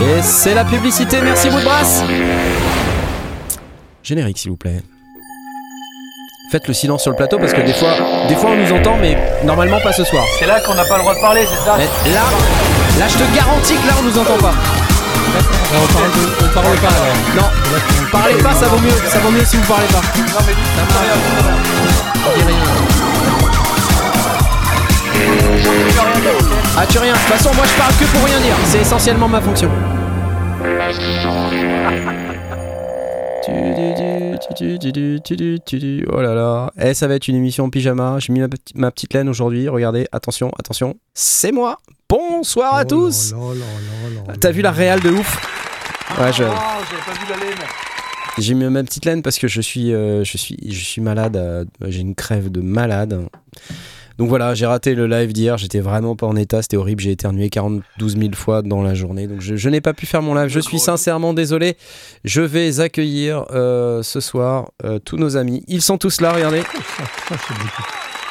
Et c'est la publicité, merci Woodbrass Générique s'il vous plaît. Faites le silence sur le plateau parce que des fois, des fois on nous entend mais normalement pas ce soir. C'est là qu'on n'a pas le droit de parler, c'est ça Mais là, là je te garantis que là on nous entend pas. on parle, on parle pas alors. Non, parlez pas, ça vaut mieux, ça vaut mieux si vous parlez pas. Non mais ça rien, Ah tu rien, de toute façon moi je parle que pour rien dire, c'est essentiellement ma fonction. Tu, tu, tu, tu, tu, tu, tu, tu. Oh là là, eh ça va être une émission en pyjama, j'ai mis ma, petite- ma petite laine aujourd'hui, regardez, attention, attention, c'est moi Bonsoir à Oh tous T'as vu la là. réale de ouf? Ouais, je- Oh, j'avais pas vu la laine. J'ai mis ma petite laine parce que je suis, euh, je suis, je suis malade. euh, j'ai une crève de malade. Donc voilà, j'ai raté le live d'hier. J'étais vraiment pas en état. C'était horrible. J'ai éternué 42 000 fois dans la journée. Donc je, je n'ai pas pu faire mon live. Je suis sincèrement désolé. Je vais accueillir euh, ce soir euh, tous nos amis. Ils sont tous là. Regardez.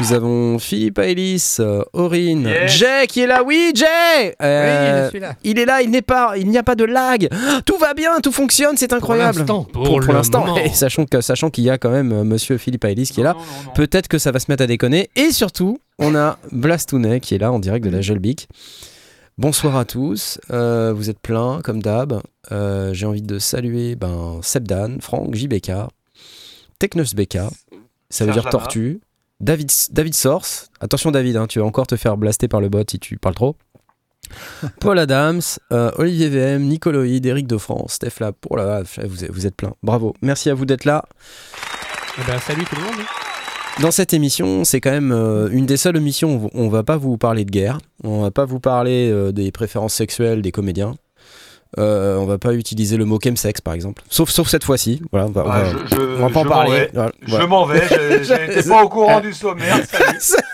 Nous avons Philippe Ailis, euh, Aurine, Yes. Jay qui est là. Oui, Jay. Euh, Oui, je suis là. Il est là. Il n'est pas. Il n'y a pas de lag. Tout va bien. Tout fonctionne. C'est incroyable. l'instant. pour, Pour pour l'instant. Et sachant que sachant qu'il y a quand même euh, Monsieur Philippe Ailis qui est là, peut-être que ça va se mettre à déconner. Et surtout, on a Blastounet qui est là en direct de la Gelbic. Bonsoir à tous. Euh, vous êtes plein comme d'hab. Euh, J'ai envie de saluer ben, Sebdan, Franck, JBK, Technus BK. Ça veut Serge dire Lama. tortue. David, David Source. Attention David, hein, tu vas encore te faire blaster par le bot si tu parles trop. Paul Adams, euh, Olivier VM, Nicoloïd, Eric de France, Steph Lab. Oh là là, vous êtes, vous êtes plein. Bravo. Merci à vous d'être là. Eh ben, salut tout le monde. Dans cette émission, c'est quand même euh, une des seules émissions où on va pas vous parler de guerre, on va pas vous parler euh, des préférences sexuelles des comédiens, euh, on va pas utiliser le mot chemsex par exemple, sauf, sauf cette fois-ci. Voilà, on va, on Ah, va- je, je, on va pas en parler. vais. Voilà, Je m'en vais, je- j'étais pas au courant du sommaire.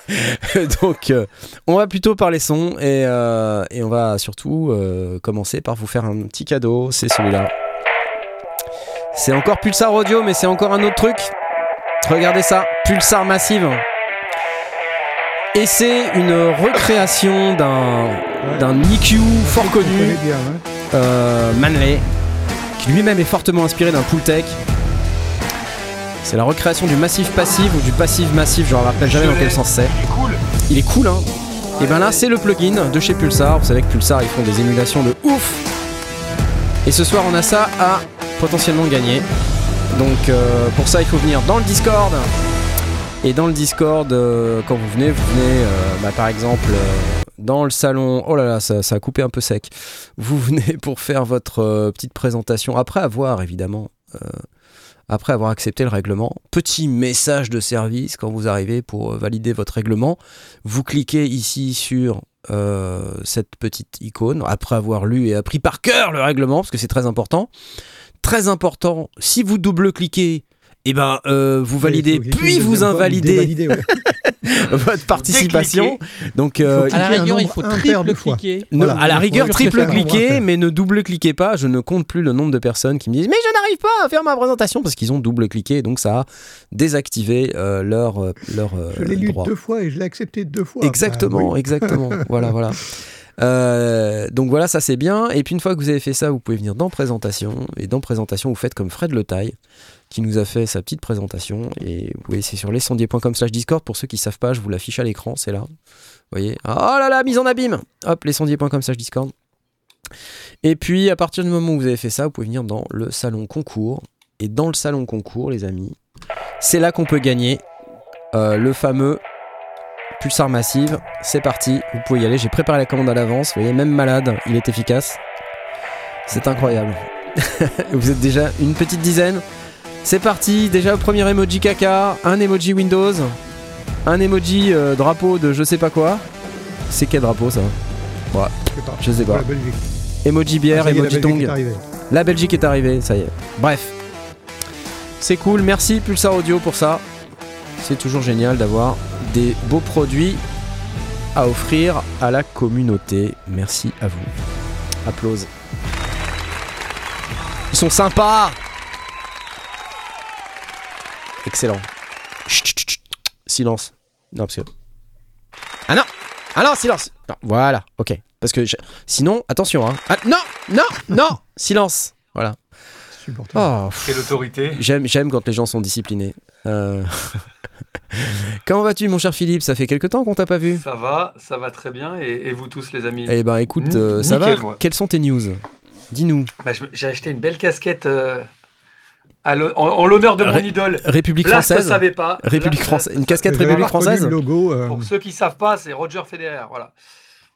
Donc, euh, on va plutôt parler son et, euh, et on va surtout euh, commencer par vous faire un petit cadeau. C'est celui-là. C'est encore Pulsar Audio, mais c'est encore un autre truc. Regardez ça, Pulsar Massive. Et c'est une recréation d'un d'un EQ fort connu. Euh, Manley, qui lui-même est fortement inspiré d'un Pooltech. C'est la recréation du massif passif ou du passif massif, je ne me rappelle jamais dans quel sens c'est. Il est cool. Il est cool, hein Et ben là, c'est le plugin de chez Pulsar. Vous savez que Pulsar, ils font des émulations de ouf. Et ce soir, on a ça à potentiellement gagner. Donc, euh, pour ça, il faut venir dans le Discord. Et dans le Discord, euh, quand vous venez, vous venez, euh, bah, par exemple, dans le salon. Oh là là, ça, ça a coupé un peu sec. Vous venez pour faire votre euh, petite présentation après avoir, évidemment. euh, après avoir accepté le règlement, petit message de service quand vous arrivez pour euh, valider votre règlement. Vous cliquez ici sur euh, cette petite icône, après avoir lu et appris par cœur le règlement, parce que c'est très important. Très important, si vous double-cliquez, eh ben, euh, vous validez, puis vous invalidez. votre participation. Donc, euh, À la cliquer rigueur, il faut triple cliquer. ne- Voilà. à la rigueur, triple nombre mais ne double cliquez pas. Je ne compte plus le nombre de personnes qui me disent Mais je n'arrive pas à faire ma présentation parce qu'ils ont double cliqué. Donc, ça a désactivé euh, leur, euh, leur Je l'ai lu deux fois et je l'ai accepté deux fois. Exactement, Bah, oui. exactement. voilà, voilà. Euh, donc voilà, ça c'est bien. Et puis une fois que vous avez fait ça, vous pouvez venir dans présentation. Et dans présentation, vous faites comme Fred Le Taille, qui nous a fait sa petite présentation. Et vous voyez, c'est sur lescendier.com slash Discord. Pour ceux qui savent pas, je vous l'affiche à l'écran, c'est là. Vous voyez? Oh là là, mise en abîme Hop, lescendier.com slash Discord. Et puis, à partir du moment où vous avez fait ça, vous pouvez venir dans le salon concours. Et dans le salon concours, les amis, c'est là qu'on peut gagner euh, le fameux Pulsar Massive. C'est parti, vous pouvez y aller. J'ai préparé la commande à l'avance. Vous voyez, même malade, il est efficace. C'est incroyable. vous êtes déjà une petite dizaine. C'est parti, déjà premier emoji caca, un emoji Windows, un emoji euh, drapeau de je sais pas quoi. C'est quel drapeau ça? Je sais pas. Je sais pas. Emoji bière, Ah, emoji tong. La Belgique est arrivée, ça y est. Bref. C'est cool, merci Pulsar Audio pour ça. C'est toujours génial d'avoir des beaux produits à offrir à la communauté. Merci à vous. Applause. Ils sont sympas Excellent. Chut, chut, chut. Silence. Non, parce que... Ah non Ah non, silence Non, Voilà, ok. Parce que je- sinon, attention. Hein. Ah, non, non, non, silence. Voilà. Oh, Quelle autorité. j'aime, j'aime quand les gens sont disciplinés. Euh, Comment vas-tu, mon cher Philippe? Ça fait quelque temps qu'on t'a pas vu. Ça va, ça va très bien. Et, et vous tous, les amis? Eh ben, écoute, euh, ça nickel, va. moi. Quelles sont tes news? Dis-nous. Bah, J'ai acheté une belle casquette euh, en, en l'honneur de mon Ré- idole. République Blast ne française. savait pas. République Blast- française. Une casquette République française le logo. euh, Pour ceux qui savent pas, c'est Roger Federer. Voilà.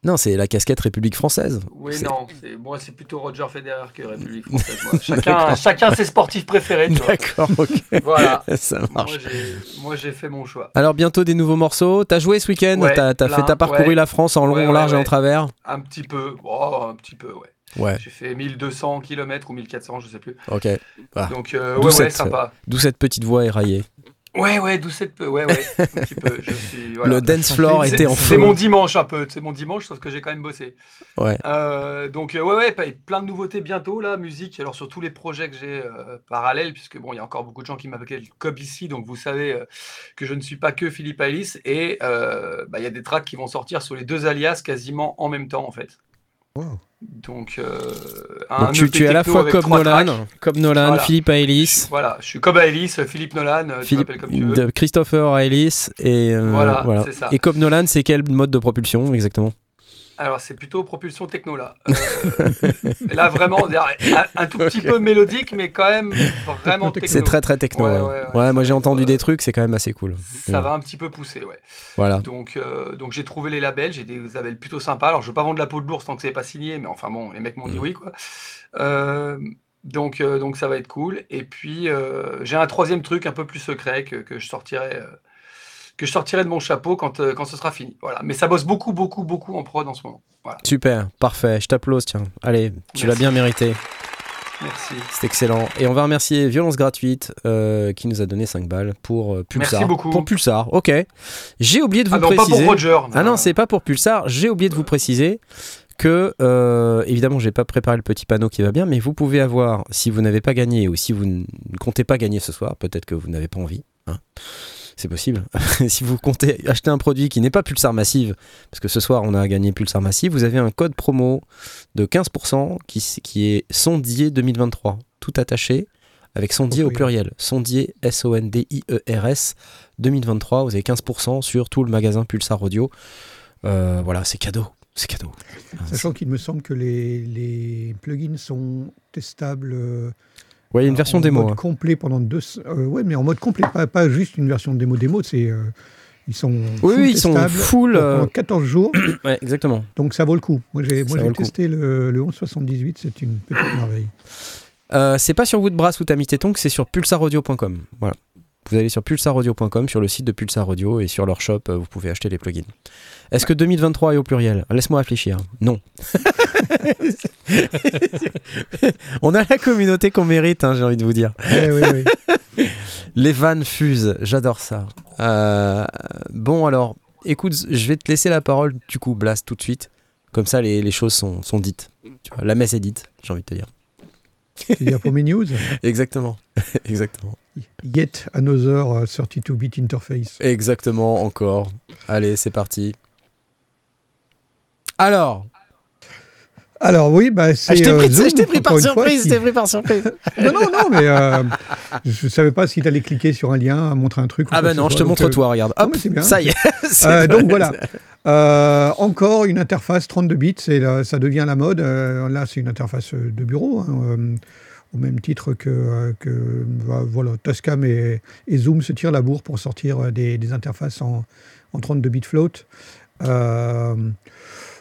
Non, c'est la casquette République française. Oui, C'est- non, c'est- moi c'est plutôt Roger Federer que République française. moi. Chacun, chacun ses sportifs préférés. D'accord, ok. Voilà. ça Moi marche. j'ai- Moi j'ai fait mon choix. Alors bientôt des nouveaux morceaux. T'as joué ce week-end? Ouais, T'as t'as plein, fait t'as parcouru ouais. la France en long, Ouais, en ouais, large et en travers? Un petit peu. Oh, un petit peu, ouais. Ouais. J'ai fait 1200 km ou 1400, je sais plus. Ok. Ah. Donc euh, D'où ouais, ouais, cette- sympa. D'où cette petite voix éraillée. Ouais, ouais, d'où cette peu. Ouais, ouais. Un petit peu. Je suis. Voilà. Le dance floor C'est- était en C'est feu. mon dimanche un peu, c'est mon dimanche, sauf que j'ai quand même bossé. Ouais. Euh, donc euh, ouais, ouais, plein de nouveautés bientôt là, musique. Alors sur tous les projets que j'ai euh, parallèles, puisque bon, il y a encore beaucoup de gens qui m'appellent Cobb ici, donc vous savez euh, que je ne suis pas que Philippe Alice et euh, bah, il y a des tracks qui vont sortir sur les deux alias quasiment en même temps en fait. wow. Donc, euh, un Donc tu, tu es à la fois trois Nolan, tracks. Cobb Nolan, Voilà. Philippe Aelis, Voilà, je suis Cobb Alice, Philippe Nolan, euh, tu Philippe, m'appelles comme tu veux. de Christopher Aelis et euh, Voilà, voilà. ça. Et Cobb Nolan, c'est quel mode de propulsion exactement? Alors, c'est plutôt propulsion techno là. Euh, là, vraiment, un, tout petit peu mélodique, mais quand même vraiment techno. C'est très très techno. Ouais, Ouais, ouais, Ouais, ouais, moi j'ai entendu des trucs, c'est quand même assez cool. Ça va un petit peu pousser, ouais. Voilà. Donc, euh, donc j'ai trouvé les labels, j'ai des labels plutôt sympas. Alors, je veux pas vendre la peau de l'ours tant que c'est pas signé, mais enfin bon, les mecs m'ont dit Mm. oui, quoi. Euh, donc, donc ça va être cool. Et puis, j'ai un troisième truc un peu plus secret que, que je sortirai. Que je sortirai de mon chapeau quand, euh, quand ce sera fini. Voilà. Mais ça bosse beaucoup, beaucoup, beaucoup en prod en ce moment. Voilà. Super, parfait, je t'applause, tiens. Allez, tu l'as bien mérité, Merci. c'est excellent. Et on va remercier Violence Gratuite euh, qui nous a donné 5 balles pour euh, Pulsar. Merci beaucoup. Pour Pulsar, ok. J'ai oublié de vous Ah non, pas préciser. pour Roger. Ah non, c'est pas pour Pulsar. J'ai oublié de vous préciser que, euh, évidemment, j'ai pas préparé le petit panneau qui va bien, mais vous pouvez avoir, si vous n'avez pas gagné ou si vous ne comptez pas gagner ce soir, peut-être que vous n'avez pas envie, hein, c'est possible. si vous comptez acheter un produit qui n'est pas Pulsar Massive, parce que ce soir on a gagné Pulsar Massive, vous avez un code promo de 15% qui, qui est sondier 2023, tout attaché. Avec sondier au pluriel, sondier S-O-N-D-I-E-R-S 2023, vous avez 15% sur tout le magasin Pulsar Audio. Euh, voilà, c'est cadeau. C'est cadeau. Sachant qu'il me semble que les, les plugins sont testables. Ouais, il y a une version en démo. mode hein. complet pendant deux. euh, ouais, mais en mode complet, pas, pas juste une version démo démo. C'est euh, ils sont. Oui, full oui, ils sont full. pendant euh, 14 jours, Ouais, exactement. donc ça vaut le coup. Moi, j'ai le coup. testé le, le 1178, c'est une petite merveille. Euh, c'est pas sur Woodbrass ou Tamis Tétonc, c'est sur pulsaraudio.com. Voilà. Vous allez sur pulsaraudio.com, sur le site de Pulsar Audio et sur leur shop, euh, vous pouvez acheter les plugins. Est-ce que 2023 est au pluriel? Laisse-moi réfléchir. Non. On a la communauté qu'on mérite, hein, j'ai envie de vous dire. Ouais. Les vannes fusent, j'adore ça. Euh, bon, alors, écoute, je vais te laisser la parole, du coup, Blast, tout de suite. Comme ça, les, les choses sont, sont dites. Tu vois, la messe est dite, j'ai envie de te dire. C'est-à-dire pour mes news, Exactement. Exactement. Yet Another euh, 32-bit interface. Exactement, encore. Allez, c'est parti. Alors, Alors oui, bah, c'est. Ah, je t'ai pris, Zoom, je t'ai pris par surprise, qui- pris par surprise. Non, non, non, mais euh, je savais pas si tu allais cliquer sur un lien, montrer un truc. Ah quoi bah non, je te montre euh, toi, regarde. non, Hop, mais c'est bien. ça y est. c'est Euh, donc voilà. Encore une interface 32 bits, c'est la- ça devient la mode. Là, c'est une interface de bureau, hein, au même titre que, euh, que bah, voilà, Tascam et, et Zoom se tirent la bourre pour sortir euh, des, des interfaces en, en 32 bits float. Euh,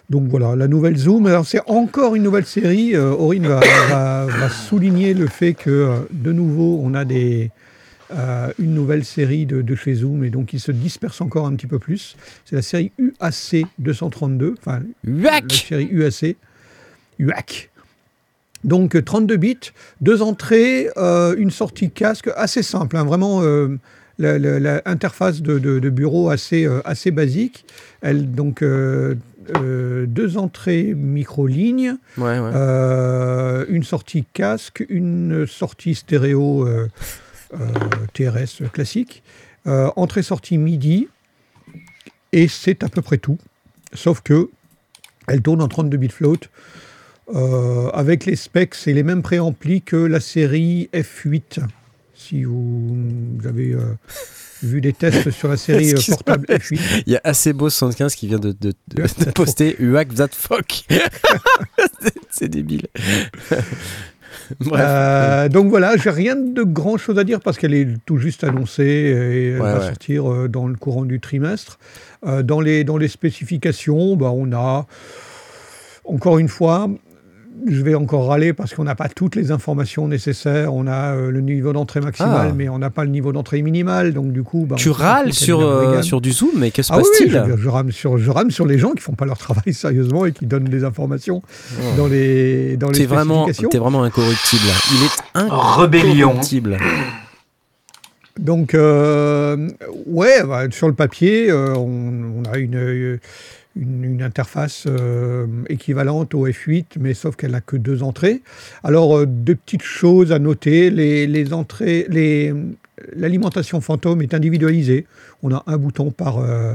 donc voilà, la nouvelle Zoom. Alors c'est encore une nouvelle série. Euh, Aurine va, va- va souligner le fait que euh, de nouveau on a des, euh, une nouvelle série de, de chez Zoom et donc il se disperse encore un petit peu plus. C'est la série UAC 232, enfin la série UAC, UAC. Donc euh, 32 bits, deux entrées, euh, une sortie casque assez simple, hein, vraiment euh, la, la- la interface de, de- de bureau assez, euh, assez basique. Elle, donc euh, euh, deux entrées micro-ligne, Ouais, ouais. euh, une sortie casque, une sortie stéréo euh, euh, TRS classique, euh, entrée-sortie MIDI, et c'est à peu près tout. Sauf que Elle tourne en 32 bits float. Euh, avec les specs, c'est les mêmes préamplis que la série F8. Si vous, vous avez euh, vu des tests sur la série euh, portable F8. Il y a assez beau 75 qui vient de, de, de- de poster UAC that fuck. C'est- débile. Bref. Euh, donc voilà, j'ai rien de grand chose à dire parce qu'elle est tout juste annoncée et elle Ouais, va ouais. sortir dans le courant du trimestre. Dans, les, dans les spécifications, bah, on a, encore une fois, je vais encore râler parce qu'on n'a pas toutes les informations nécessaires. On a euh, le niveau d'entrée maximal, Ah. mais on n'a pas le niveau d'entrée minimal. Donc du coup, bah, tu râles sur, euh, sur du Zoom, mais que se Ah oui, oui, passe-t-il je, je rame sur, je rame sur les gens qui font pas leur travail sérieusement et qui donnent des informations Oh. dans les, dans les T'es vraiment, spécifications. t'es vraiment incorruptible. Il est Rébellion. incorruptible. Donc, euh, ouais, bah, sur le papier, euh, on, on a une, euh, une, une interface euh, équivalente au F8, mais sauf qu'elle n'a que deux entrées. Alors, euh, deux petites choses à noter. Les, les entrées, les, l'alimentation fantôme est individualisée. On a un bouton par, euh,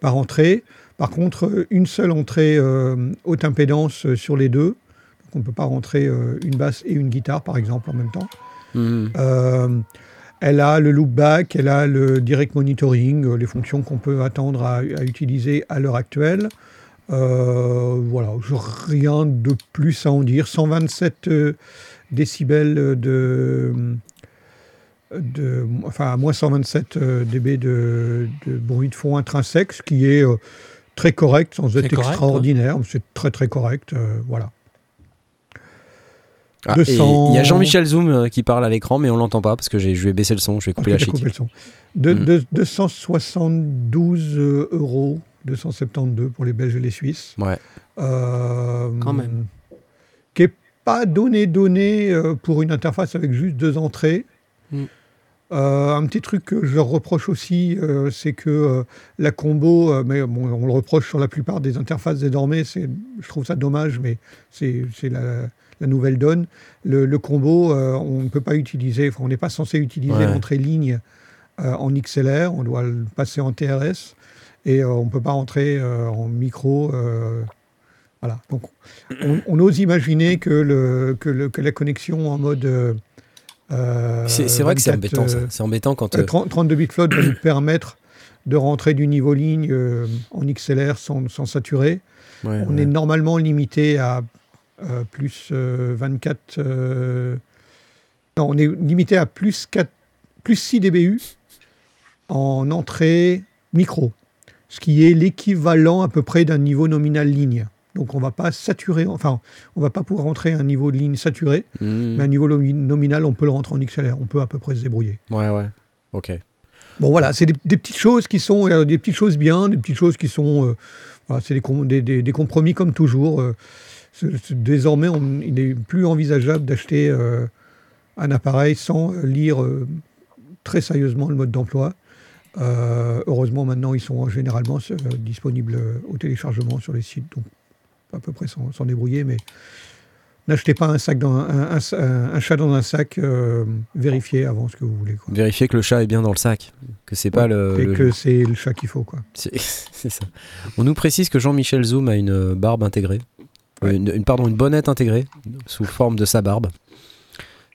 par entrée. Par contre, une seule entrée euh, haute impédance sur les deux. Donc, on ne peut pas rentrer une basse et une guitare, par exemple, en même temps. Mhm. Elle a le loopback, elle a le direct monitoring, euh, les fonctions qu'on peut attendre à, à utiliser à l'heure actuelle. Euh, voilà, rien de plus à en dire. 127 euh, décibels de, de, enfin, à moins 127 euh, dB de, de bruit de fond intrinsèque, ce qui est très correct, sans être correct, extraordinaire. C'est très très correct. voilà. Ah, et 200. Il y a Jean-Michel Zoom euh, qui parle à l'écran, mais on l'entend pas parce que j'ai- je vais baisser le son, je vais couper Ok, la chic. coupé le son. De, Mm. de- 272 euh, euros, 272 pour les Belges et les Suisses. Ouais. Euh, Quand même. Qui n'est pas donné donné pour une interface avec juste deux entrées. Mm. Euh, un petit truc que je leur reproche aussi, euh, c'est que euh, la combo, mais bon, on le reproche sur la plupart des interfaces désormais, c'est, je trouve ça dommage, mais c'est, c'est la, la nouvelle donne. Le, le combo, euh, on ne peut pas utiliser, on n'est pas censé utiliser Ouais. l'entrée ligne euh, en XLR, on doit le passer en TRS et euh, on ne peut pas rentrer euh, en micro. voilà. Donc, on, on ose imaginer que, le, que, le- que la connexion en mode. C'est vrai que c'est 24, embêtant ça. C'est embêtant quand. euh, euh, 30 32 bits float va nous permettre de rentrer du niveau ligne euh, en XLR sans, sans saturer. ouais, On ouais. est normalement limité à plus euh, 24. euh, non, on est limité à plus, 4, plus 6 dBU en entrée micro, ce qui est l'équivalent à peu près d'un niveau nominal ligne. Donc on va pas saturer, enfin, on va pas pouvoir rentrer à un niveau de ligne saturé, Mhm. mais à un niveau nomi- nominal, on peut le rentrer en XLR. On peut à peu près se débrouiller. Ouais, ouais. Ok. Bon voilà, c'est des, des petites choses qui sont euh, des petites choses bien, des petites choses qui sont, euh, voilà, c'est des, com- des, des- des compromis comme toujours. euh. Désormais, on- il n'est plus envisageable d'acheter euh, un appareil sans lire euh, très sérieusement le mode d'emploi. Euh, heureusement, maintenant, ils sont généralement disponibles au téléchargement sur les sites, donc à peu près s'en s'en débrouiller, mais n'achetez pas un, sac dans un, un- un- un chat dans un sac, vérifiez avant ce que vous voulez. quoi. Vérifier que le chat est bien dans le sac, que c'est pas le. Et le- que c'est le chat qu'il faut, quoi. C'est ça. On nous précise que Jean-Michel Zoom a une barbe intégrée. Euh, Une, une- pardon, une bonnette intégrée sous forme de sa barbe.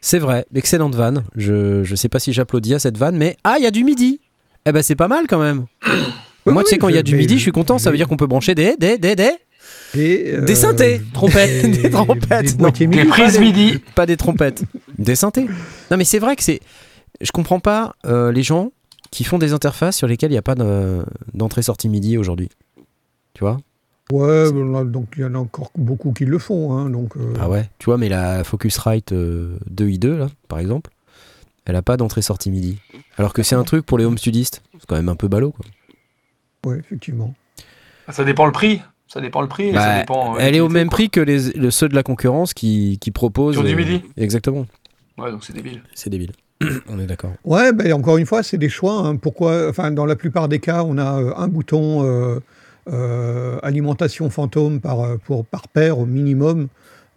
C'est vrai, excellente vanne. Je, je sais pas si j'applaudis à cette vanne, mais ah, il y a du midi. Eh ben c'est pas mal quand même. Oui, Moi, tu sais, quand il y a du midi, je- suis content. Ça veut dire qu'on peut brancher des, des, des, des, Des, Des synthés, trompettes, des trompettes, Des non. Des prises midi. pas des trompettes, des synthés. Non, mais c'est vrai que c'est. Je comprends pas euh, les gens qui font des interfaces sur lesquelles il n'y a pas de- d'entrée-sortie MIDI aujourd'hui. Tu vois? Ouais, donc il y en a encore beaucoup qui le font. hein, donc, euh, Ah ouais, tu vois, mais la Focusrite euh, 2i2, là, par exemple, elle a pas d'entrée-sortie MIDI. Alors que c'est un truc pour les home studistes. C'est quand même un peu ballot, quoi. ouais, effectivement. Ça dépend le prix. Ça dépend le prix. et Bah, ça dépend, euh, elle est au même quoi. prix que les, le- ceux de la concurrence qui, qui proposent. Sur du euh, MIDI Exactement. Ouais, donc c'est débile. C'est débile. On est d'accord. Ouais, ben, encore une fois, c'est des choix. hein. Pourquoi Enfin, dans la plupart des cas, on a euh, un bouton euh, euh, alimentation fantôme par, euh, pour, par paire au minimum.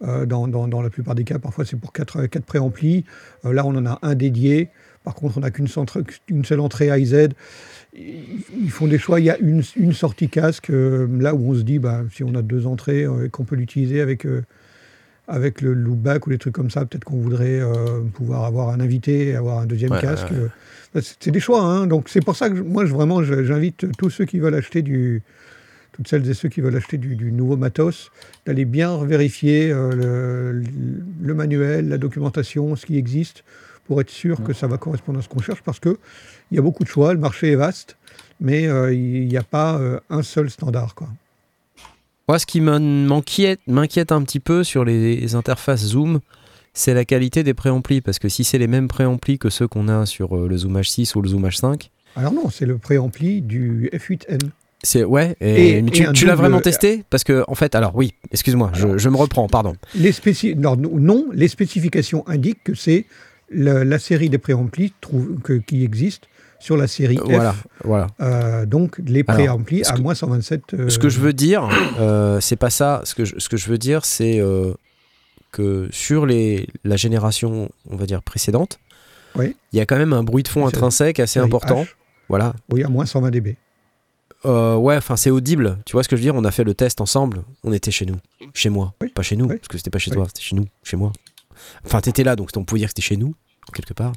Euh, dans, dans- dans la plupart des cas, parfois c'est pour quatre, quatre préamplis. Euh, là, on en a un dédié. Par contre, on n'a qu'une seule entrée A et Z. Ils font des choix. Il y a une, une sortie casque, euh, là où on se dit, bah, si on a deux entrées euh, et qu'on peut l'utiliser avec, euh, avec le loopback ou des trucs comme ça, peut-être qu'on voudrait euh, pouvoir avoir un invité et avoir un deuxième Ouais, casque. ouais, ouais. Euh, C'est des choix. hein. Donc, c'est pour ça que moi, je, vraiment, j'invite tous ceux qui veulent acheter du. Toutes celles et ceux qui veulent acheter du, du nouveau matos, d'aller bien vérifier euh, le, le manuel, la documentation, ce qui existe, pour être sûr que ça va correspondre à ce qu'on cherche, parce qu'il y a beaucoup de choix, le marché est vaste, mais euh, il n'y a pas euh, un seul standard. Quoi. Moi, ce qui m'in- m'inquiète, un petit peu sur les, les interfaces Zoom, c'est la qualité des préamplis. Parce que si c'est les mêmes préamplis que ceux qu'on a sur le Zoom H6 ou le Zoom H5, Alors non, c'est le préampli du F8N. C'est ouais. Et, Et- mais et tu, l'as vraiment testé? Parce que en fait, alors oui, excuse-moi, je, je me reprends, pardon. Les non, non, les spécifications indiquent que c'est la, la série des préamplis qui existe sur la série F. Voilà, voilà. Euh, donc les préamplis à que- moins 127. euh, Ce que je veux dire, euh, c'est pas ça. Ce que je, ce que je veux dire, c'est euh, que sur les, la génération, on va dire précédente, Oui. il y a quand même un bruit de fond intrinsèque assez série important. H. Voilà. Oui, à moins 120 dB. Euh, ouais, enfin c'est audible. Tu vois ce que je veux dire? On a fait le test ensemble. On était chez nous, chez moi, Oui. pas chez nous, Oui. parce que c'était pas chez Oui. toi, c'était chez nous, chez moi. Enfin, t'étais là, donc on pouvait dire que c'était chez nous, quelque part.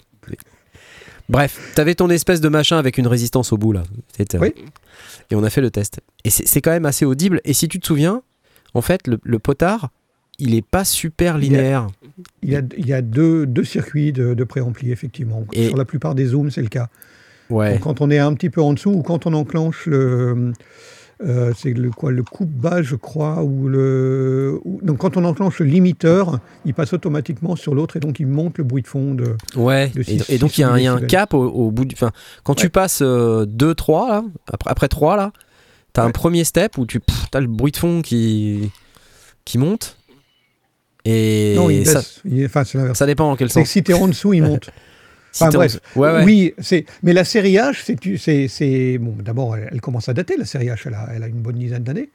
Bref, t'avais ton espèce de machin avec une résistance au bout là. Oui. Et on a fait le test. Et c'est quand même assez audible. Et si tu te souviens, en fait, le, le potard, il est pas super linéaire. Il y a, il y a deux, deux circuits de, de préampli, effectivement. Et- Sur la plupart des zooms, c'est le cas. Ouais. Donc, quand on est un petit peu en dessous ou quand on enclenche le. euh, c'est le quoi le coupe bas je crois ou le donc quand on enclenche le limiteur il passe automatiquement sur l'autre et donc il monte le bruit de fond de Ouais, de et, donc il y a un, il y a un décibels. cap au, au bout du. Enfin, quand tu passes 2, 3, là, après, après 3, là, t'as un premier step où tu as le bruit de fond qui, qui monte. Et non il ça, baisse Il- enfin c'est l'inverse ça dépend en quel c'est que sens. si t'es en dessous il monte enfin, bref. Ouais, ouais. oui c'est mais la série H c'est c'est bon d'abord elle, elle commence à dater la série H elle a, elle a une bonne dizaine d'années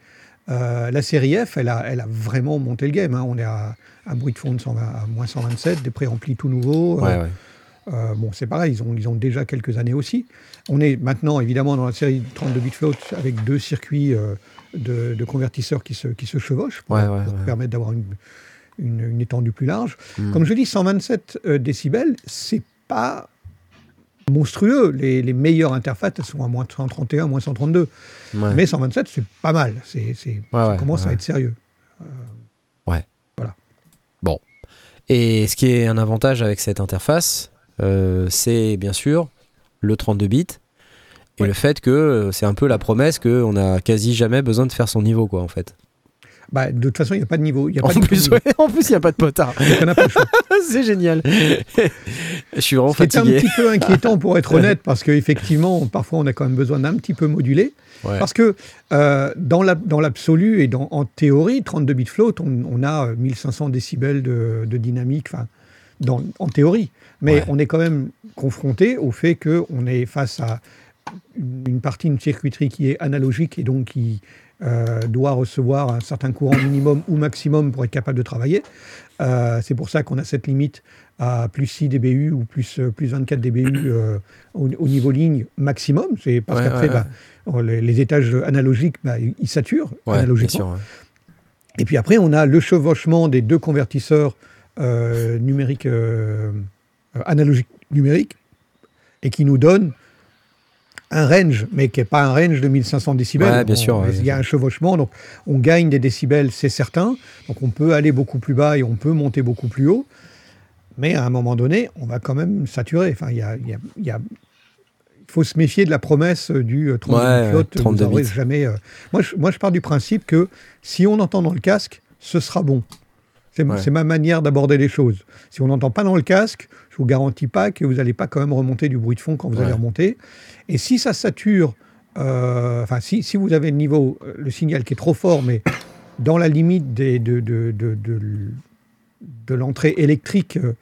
Euh, la série F elle a elle a vraiment monté le game hein. on est à un bruit de fond de 120 à moins 127 des préamplis tout nouveaux Ouais, Euh. Euh, bon, c'est pareil, ils ont, ils ont déjà quelques années aussi. On est maintenant évidemment dans la série 32 bit float avec deux circuits de, de convertisseurs qui se, qui se chevauchent pour, pour permettre d'avoir une, une, une étendue plus large. Mm. Comme je dis, 127 euh, décibels, c'est pas monstrueux. Les, les meilleures interfaces sont à moins 131, moins 132. Ouais. Mais 127, c'est pas mal. C'est, c'est- ça ouais, commence ouais. à être sérieux. Et ce qui est un avantage avec cette interface, euh, c'est bien sûr le 32 bits. Et Ouais. le fait que euh, c'est un peu la promesse qu'on a quasi jamais besoin de faire son niveau, quoi, en fait. Bah, de toute façon, il n'y a pas de niveau. Il y a En pas de plus, niveau. ouais, en plus, il n'y a pas de potard. C'est génial. Je suis vraiment C'est un petit peu inquiétant pour être honnête, parce qu'effectivement, parfois on a quand même besoin d'un petit peu moduler. Ouais. Parce que euh, dans la- dans l'absolu et dans, en théorie, 32 bits float, on, on a euh, 1500 décibels de, de dynamique, dans- en théorie. Mais Ouais. on est quand même confronté au fait qu'on est face à une, une partie d'une circuiterie qui est analogique et donc qui euh, doit recevoir un certain courant minimum ou maximum pour être capable de travailler. Euh, c'est pour ça qu'on a cette limite à plus 6 dBU ou plus, euh, plus 24 dBU euh, au, au niveau ligne maximum. C'est parce Ouais, qu'après, ouais, bah, les, les étages analogiques, bah, ils saturent analogiquement. sûr. Et puis après, on a le chevauchement des deux convertisseurs numériques, analogiques numériques, et qui nous donne un range, mais qui n'est pas un range de 1500 décibels. Ouais, bien On- sûr, ouais, Il y a un chevauchement, donc on gagne des décibels, c'est certain. Donc on peut aller beaucoup plus bas et on peut monter beaucoup plus haut. Mais à un moment donné, on va quand même saturer. Enfin, il y a, y a- y a- faut se méfier de la promesse du euh, 32 Ouais, bits float. ouais, 32 Vous aurez bits. jamais. euh, Moi, je, moi, je pars du principe que si on entend dans le casque, ce sera bon. C'est Ouais. c'est ma manière d'aborder les choses. Si on n'entend pas dans le casque, je vous garantis pas que vous n'allez pas quand même remonter du bruit de fond quand vous Ouais. allez remonter. Et si ça sature, euh, enfin si, si vous avez le niveau, euh, le signal qui est trop fort, mais dans la limite des, de, de, de, de, de l'entrée électrique euh,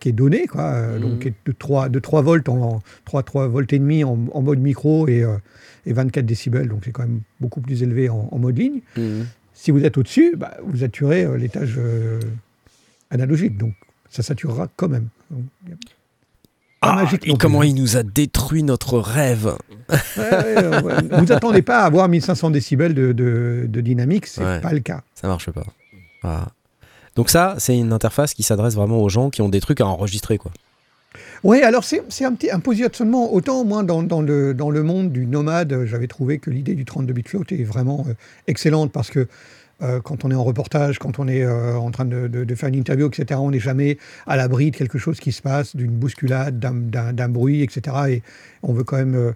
qui est donnée, quoi, Mhm. donc qui est de 3, de 3 volts en 3, 3 volts et demi en, en mode micro et, euh, et 24 décibels, donc c'est quand même beaucoup plus élevé en, en mode ligne. Mhm. Si vous êtes au-dessus, bah, vous saturez l'étage analogique, donc ça saturera quand même. Donc, Ah, et plus. comment il nous a détruit notre rêve. Ouais, ouais. Vous attendez pas à avoir 1500 décibels de, de, de dynamique, c'est Ouais. pas le cas. Ça marche pas. Ah. Donc ça, c'est une interface qui s'adresse vraiment aux gens qui ont des trucs à enregistrer, quoi. Oui, alors c'est un petit un positionnement. Autant moi, dans, dans le, dans le monde du nomade, j'avais trouvé que l'idée du 32 bit float est vraiment euh, excellente parce que euh, quand on est en reportage, quand on est euh, en train de, de- de faire une interview, etc., on n'est jamais à l'abri de quelque chose qui se passe, d'une bousculade, d'un- bruit, etc. Et on veut quand même euh,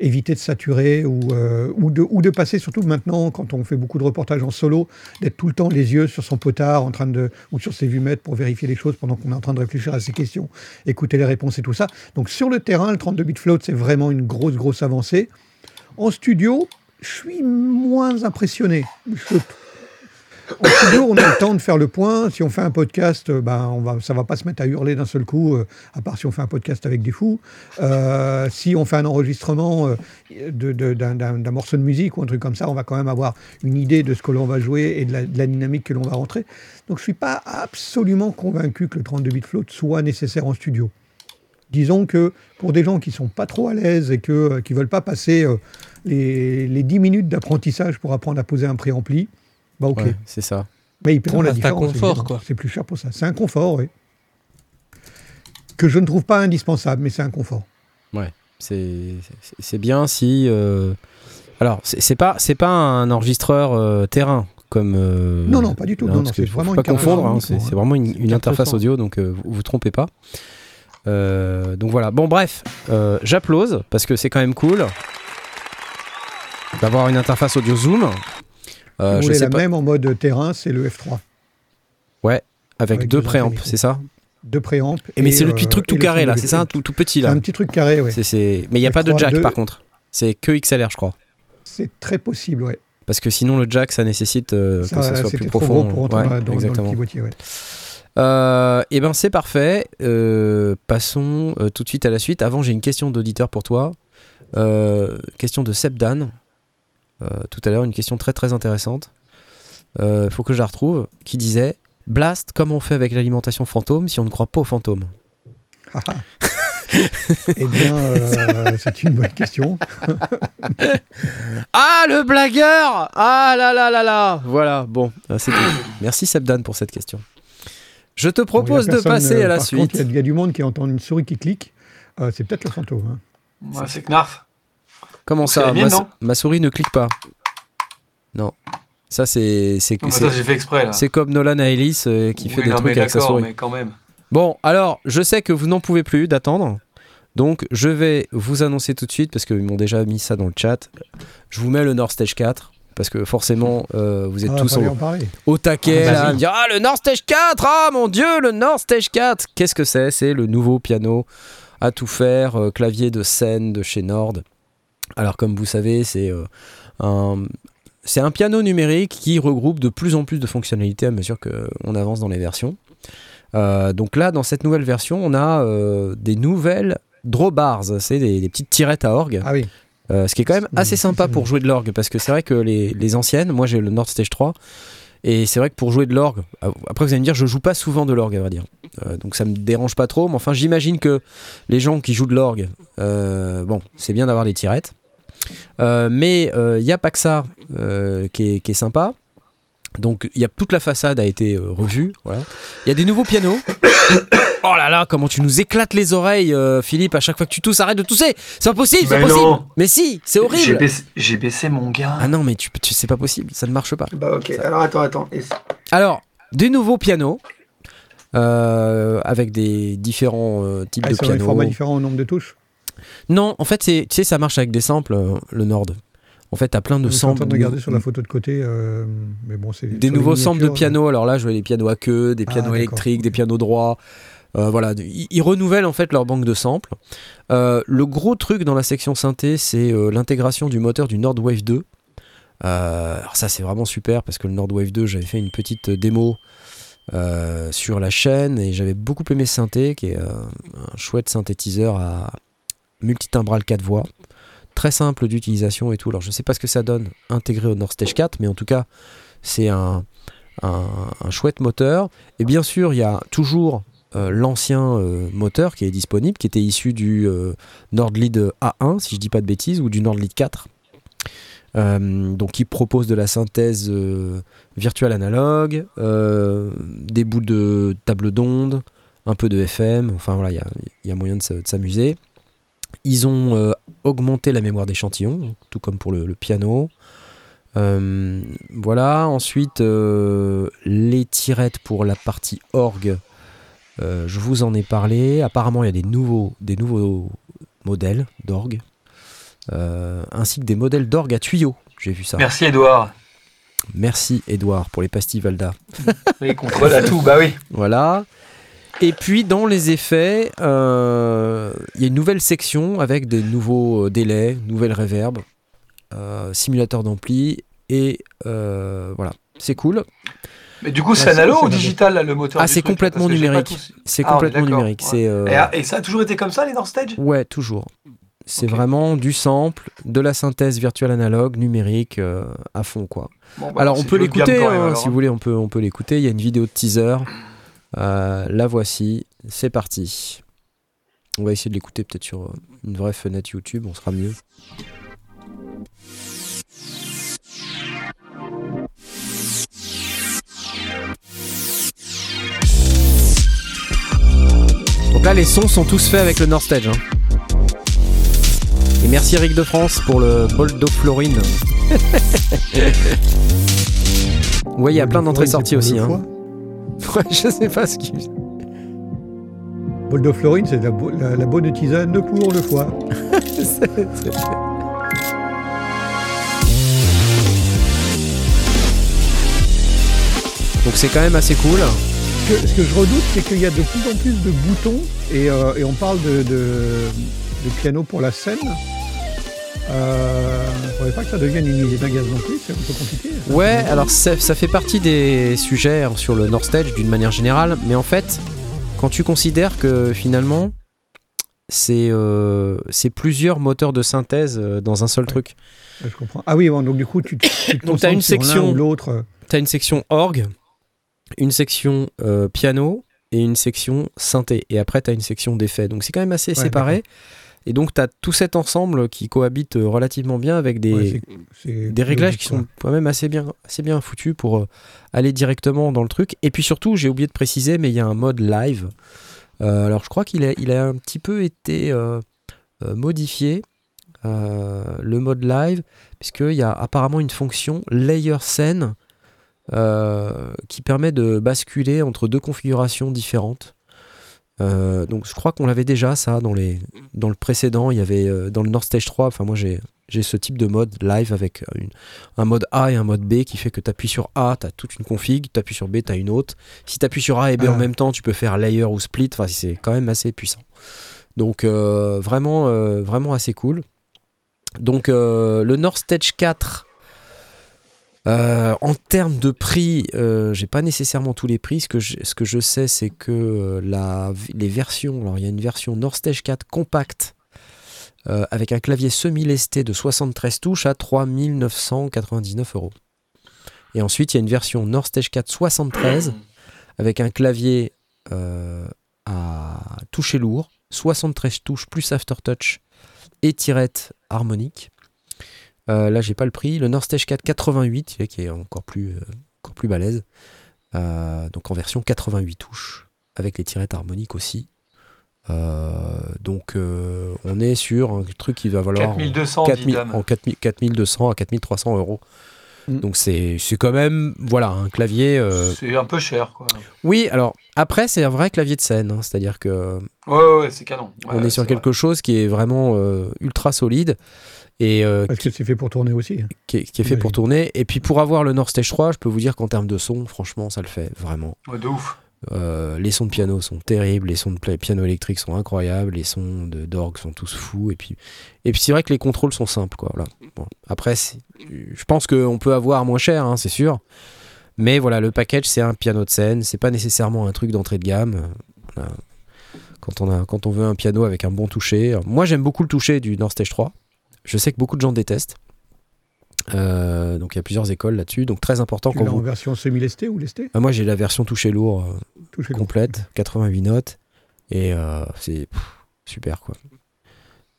éviter de saturer ou, euh, ou, de, ou de passer, surtout maintenant, quand on fait beaucoup de reportages en solo, d'être tout le temps les yeux sur son potard en train de, ou sur ses vumettes pour vérifier les choses pendant qu'on est en train de réfléchir à ses questions, écouter les réponses et tout ça. Donc sur le terrain, le 32 bit float, c'est vraiment une grosse, grosse avancée. En studio, je suis moins impressionné. En studio, on a le temps de faire le point. Si on fait un podcast, euh, on va, ça va pas se mettre à hurler d'un seul coup, euh, à part si on fait un podcast avec des fous. Euh, si on fait un enregistrement d'un morceau de musique ou un truc comme ça, on va quand même avoir une idée de ce que l'on va jouer et de la, dynamique que l'on va rentrer. Donc je suis pas absolument convaincu que le 32 bit float soit nécessaire en studio. Disons que pour des gens qui sont pas trop à l'aise et que, qui veulent pas passer les, les 10 minutes d'apprentissage pour apprendre à poser un préampli, bah ok. Ouais, c'est ça. Mais ils paieront la différence. confort, évidemment. quoi. C'est plus cher pour ça. C'est un confort, oui. Que je ne trouve pas indispensable, mais c'est un confort. C'est c'est- c'est bien si. euh, Alors, c'est c'est pas, c'est pas un enregistreur euh, terrain comme. euh, Non, non, pas du tout. Non, non, parce que c'est faut vraiment pas confondre. hein, c'est hein. c'est vraiment une, interface audio, donc euh, vous vous trompez pas. Euh, donc voilà. Bon, bref, euh, j'applause parce que c'est quand même cool d'avoir une interface audio Zoom. Euh, je sais la pas, même en mode terrain, c'est le F3. avec, avec deux deux préamps, c'est ça Deux préamps. Et mais c'est le euh, petit truc et tout carré là, c'est ça, tout, tout petit là. un petit truc carré, c'est- Mais il n'y a pas de F3, jack par contre. C'est que XLR, je crois. C'est très possible, ouais. Parce que sinon, le jack, ça nécessite euh, que Ça, soit plus trop profond. gros pour Ouais, dans, dans le exactement. petit boîtier, ouais. Euh, et ben c'est parfait. Euh, passons euh, tout de suite à la suite. Avant, j'ai une question d'auditeur pour toi. Euh, question de Seb Dan. Euh, tout à l'heure, une question très très intéressante. Euh, faut que je la retrouve. Qui disait Blast, comment on fait avec l'alimentation fantôme si on ne croit pas aux fantômes Ah, ah. eh bien, euh, c'est une bonne question. Ah, le blagueur Ah là là là là Voilà, bon, c'est tout. Merci Seb Dan pour cette question. Je te Bon, il propose de passer euh, à la par suite. Il y a- il y, a du monde qui entend une souris qui clique. Euh, c'est peut-être le fantôme. hein. Ouais, c'est Knarf. Comment ça mienne, ma, souris ne clique pas. Non. Ça, c'est c'est Non, mais c'est- ça, j'ai fait exprès là. c'est comme Nolan Ellis euh, qui Oui, fait des non, trucs avec sa souris. mais quand même. Bon, alors, je sais que vous n'en pouvez plus d'attendre. Donc, je vais vous annoncer tout de suite, parce qu'ils m'ont déjà mis ça dans le chat. Je vous mets le Nord Stage 4, parce que forcément, euh, vous êtes Ah, tous au, en parler. au taquet. Ah, là, vas-y. à me dire, ah, le Nord Stage 4 Ah, mon Dieu, le Nord Stage 4 Qu'est-ce que c'est? C'est le nouveau piano à tout faire, euh, clavier de scène de chez Nord. Alors, comme vous savez, c'est euh, un... C'est un piano numérique qui regroupe de plus en plus de fonctionnalités à mesure qu'on avance dans les versions. Euh, donc là, dans cette nouvelle version, on a euh, des nouvelles drawbars, c'est des, des petites tirettes à orgue, Ah oui. euh, ce qui est quand même assez sympa pour jouer de l'orgue, parce que c'est vrai que les, les anciennes, moi j'ai le Nord Stage 3, et c'est vrai que pour jouer de l'orgue, après vous allez me dire, je joue pas souvent de l'orgue à vrai dire, Euh, donc ça me dérange pas trop, mais enfin j'imagine que les gens qui jouent de l'orgue, euh, bon, c'est bien d'avoir des tirettes. Euh, mais il n'y a pas que ça qui est sympa. Donc il y a toute la façade a été euh, revue. Voilà. Il y a des nouveaux pianos. oh là là, comment tu nous éclates les oreilles, euh, Philippe, à chaque fois que tu tousses, arrête de tousser. C'est pas possible, c'est possible. non. Mais si, c'est J'ai horrible. baissé, j'ai baissé mon gars. Ah non, mais tu, tu c'est pas possible, ça ne marche pas. Bah ok, alors attends, attends. Alors, des nouveaux pianos. euh, avec des différents euh, types Ah, de ça va un pianos. format différent au nombre de touches. Non, en fait, c'est, tu sais, ça marche avec des samples, euh, le Nord. En fait, t'as plein de Je suis en train samples. de regarder sur la photo de côté, euh, mais bon, c'est des les nouveaux samples de miniatures, pianos. Alors là, je vois des pianos à queue, des Ah, pianos électriques, des pianos droits. Euh, voilà, ils, ils renouvellent en fait leur banque de samples. Euh, le gros truc dans la section synthé, c'est euh, l'intégration du moteur du Nord Wave 2. Euh, alors ça, c'est vraiment super parce que le Nord Wave 2, j'avais fait une petite démo euh, sur la chaîne et j'avais beaucoup aimé ce synthé, qui est euh, un chouette synthétiseur à multitimbral 4 voix. Très simple d'utilisation et tout. Alors je sais pas ce que ça donne intégré au Nord Stage 4, mais en tout cas, c'est un, chouette moteur. Et bien sûr, il y a toujours euh, l'ancien euh, moteur qui est disponible, qui était issu du euh, Nordlead A1, si je dis pas de bêtises, ou du Nordlead 4. Euh, donc qui propose de la synthèse virtuelle analogue, des bouts de table d'onde, un peu de FM, enfin voilà, il y a, moyen de, de s'amuser. Ils ont augmenté la mémoire d'échantillon, tout comme pour le, le piano. Euh, voilà, ensuite euh, les tirettes pour la partie orgue, euh, je vous en ai parlé. Apparemment, il y a des nouveaux, des nouveaux modèles d'orgue, ainsi que des modèles d'orgue à tuyaux. J'ai vu ça. Merci Edouard. Merci Edouard pour les pastilles Valda. Oui, contrôle à tout, bah oui. Voilà. Et puis dans les effets, euh, il y a une nouvelle section avec des nouveaux euh, délais, nouvelles reverbs, euh, simulateur d'ampli et euh, voilà, c'est cool. Mais du coup, c'est analo ou digital là, le moteur Ah, c'est complètement numérique. C'est Ah, complètement numérique. ouais. C'est Et, ah, et ça a toujours été comme ça les Northstage ouais toujours. C'est vraiment du sample, de la synthèse virtuelle analogue, numérique à fond quoi. Bon, bah, Alors on peut l'écouter hein, si hein. vous voulez, on peut on peut l'écouter. Il y a une vidéo de teaser. Euh, la voici, c'est parti. On va essayer de l'écouter peut-être sur euh, une vraie fenêtre YouTube, on sera mieux. Donc là, les sons sont tous faits avec le North Stage. hein. Et merci Eric de France pour le bol d'eau Florine. ouais, il y a plein d'entrées sorties aussi. Hein. Ouais, je sais pas ce qui. Bol de Florine, c'est la, bo- la- la bonne tisane pour le foie. C'est- Donc c'est quand même assez cool. Ce que, ce que je redoute, c'est qu'il y a de plus en plus de boutons, et, euh, et on parle de, de- de piano pour la scène. Euh, faudrait pas que ça devienne une usine à gaz non plus, c'est un peu compliqué. Ouais, alors ça, ça fait partie des sujets hein, sur le North Stage d'une manière générale, mais en fait, quand tu considères que finalement, c'est euh, plusieurs moteurs de synthèse euh, dans un seul Ouais. truc. Ouais, Je comprends. Ah oui, bon, donc du coup, tu, tu te Donc, concentres une sur section- ou l'autre. T'as une section orgue, une section euh, piano et une section synthé. Et après, t'as une section d'effets. Donc c'est quand même assez Ouais, séparé. Et donc t'as tout cet ensemble qui cohabite euh, relativement bien avec des, Ouais, des réglages qui sont quand même assez bien, assez bien foutus pour euh, aller directement dans le truc. Et puis surtout, j'ai oublié de préciser, mais il y a un mode live. Euh, alors je crois qu'il a, il a un petit peu été euh, modifié, euh, le mode live, puisqu'il y a apparemment une fonction layer scene euh, qui permet de basculer entre deux configurations différentes. Euh, donc je crois qu'on l'avait déjà ça dans les dans le précédent il y avait euh, dans le North Stage 3 enfin moi j'ai j'ai ce type de mode live avec une- un mode A et un mode B qui fait que tu appuies sur A, tu as toute une config, tu appuies sur B, tu as une autre. Si tu appuies sur A et B en Ah. même temps, tu peux faire layer ou split, enfin c'est quand même assez puissant. Donc euh, vraiment, euh, vraiment assez cool. Donc euh, le North Stage 4, euh, en termes de prix, euh, j'ai pas nécessairement tous les prix. Ce que je, sais, c'est que euh, les versions, alors il y a une version North Stage 4 compact euh, avec un clavier semi-lesté de 73 touches à 3999 euros. Et ensuite, il y a une version North Stage 4 73 avec un clavier à toucher lourd, 73 touches plus aftertouch et tirette harmonique. Euh, là, j'ai pas le prix. Le North Stage 4 88, qui est encore plus, euh, encore plus balèze. Euh, donc en version 88 touches, avec les tirettes harmoniques aussi. Euh, donc euh, on est sur un truc qui va valoir 4200 4000 dit Dame. en 4000 4200 à 4300 euros. Mm. Donc c'est c'est quand même voilà un clavier. euh, C'est un peu cher, quoi. Oui, alors après c'est un vrai clavier de scène, hein, c'est-à-dire que Ouais, ouais, ouais, c'est canon. on est sur quelque chose qui est vraiment euh, ultra solide et euh, Parce que c'est fait pour tourner aussi. qui est, qui est fait pour tourner. Et puis pour avoir le North Stage 3, je peux vous dire qu'en termes de son, franchement, ça le fait vraiment. Ouais, de ouf. Euh, les sons de piano sont terribles, les sons de piano électrique sont incroyables, les sons d'orgue sont tous fous. Et puis, et puis c'est vrai que les contrôles sont simples. Quoi, voilà. Bon, après, je pense qu'on peut avoir moins cher, hein, c'est sûr. Mais voilà, le package, c'est un piano de scène, c'est pas nécessairement un truc d'entrée de gamme. Voilà. Quand, on a, quand on veut un piano avec un bon toucher. Moi, j'aime beaucoup le toucher du North Stage 3. Je sais que beaucoup de gens détestent. Euh, donc il y a plusieurs écoles là-dessus. Donc très important Tu quand l'as vous en version semi-lestée ou lestée? Ah, moi j'ai la version touché lourd. euh, toucher complète, 88 notes, et euh, c'est super quoi.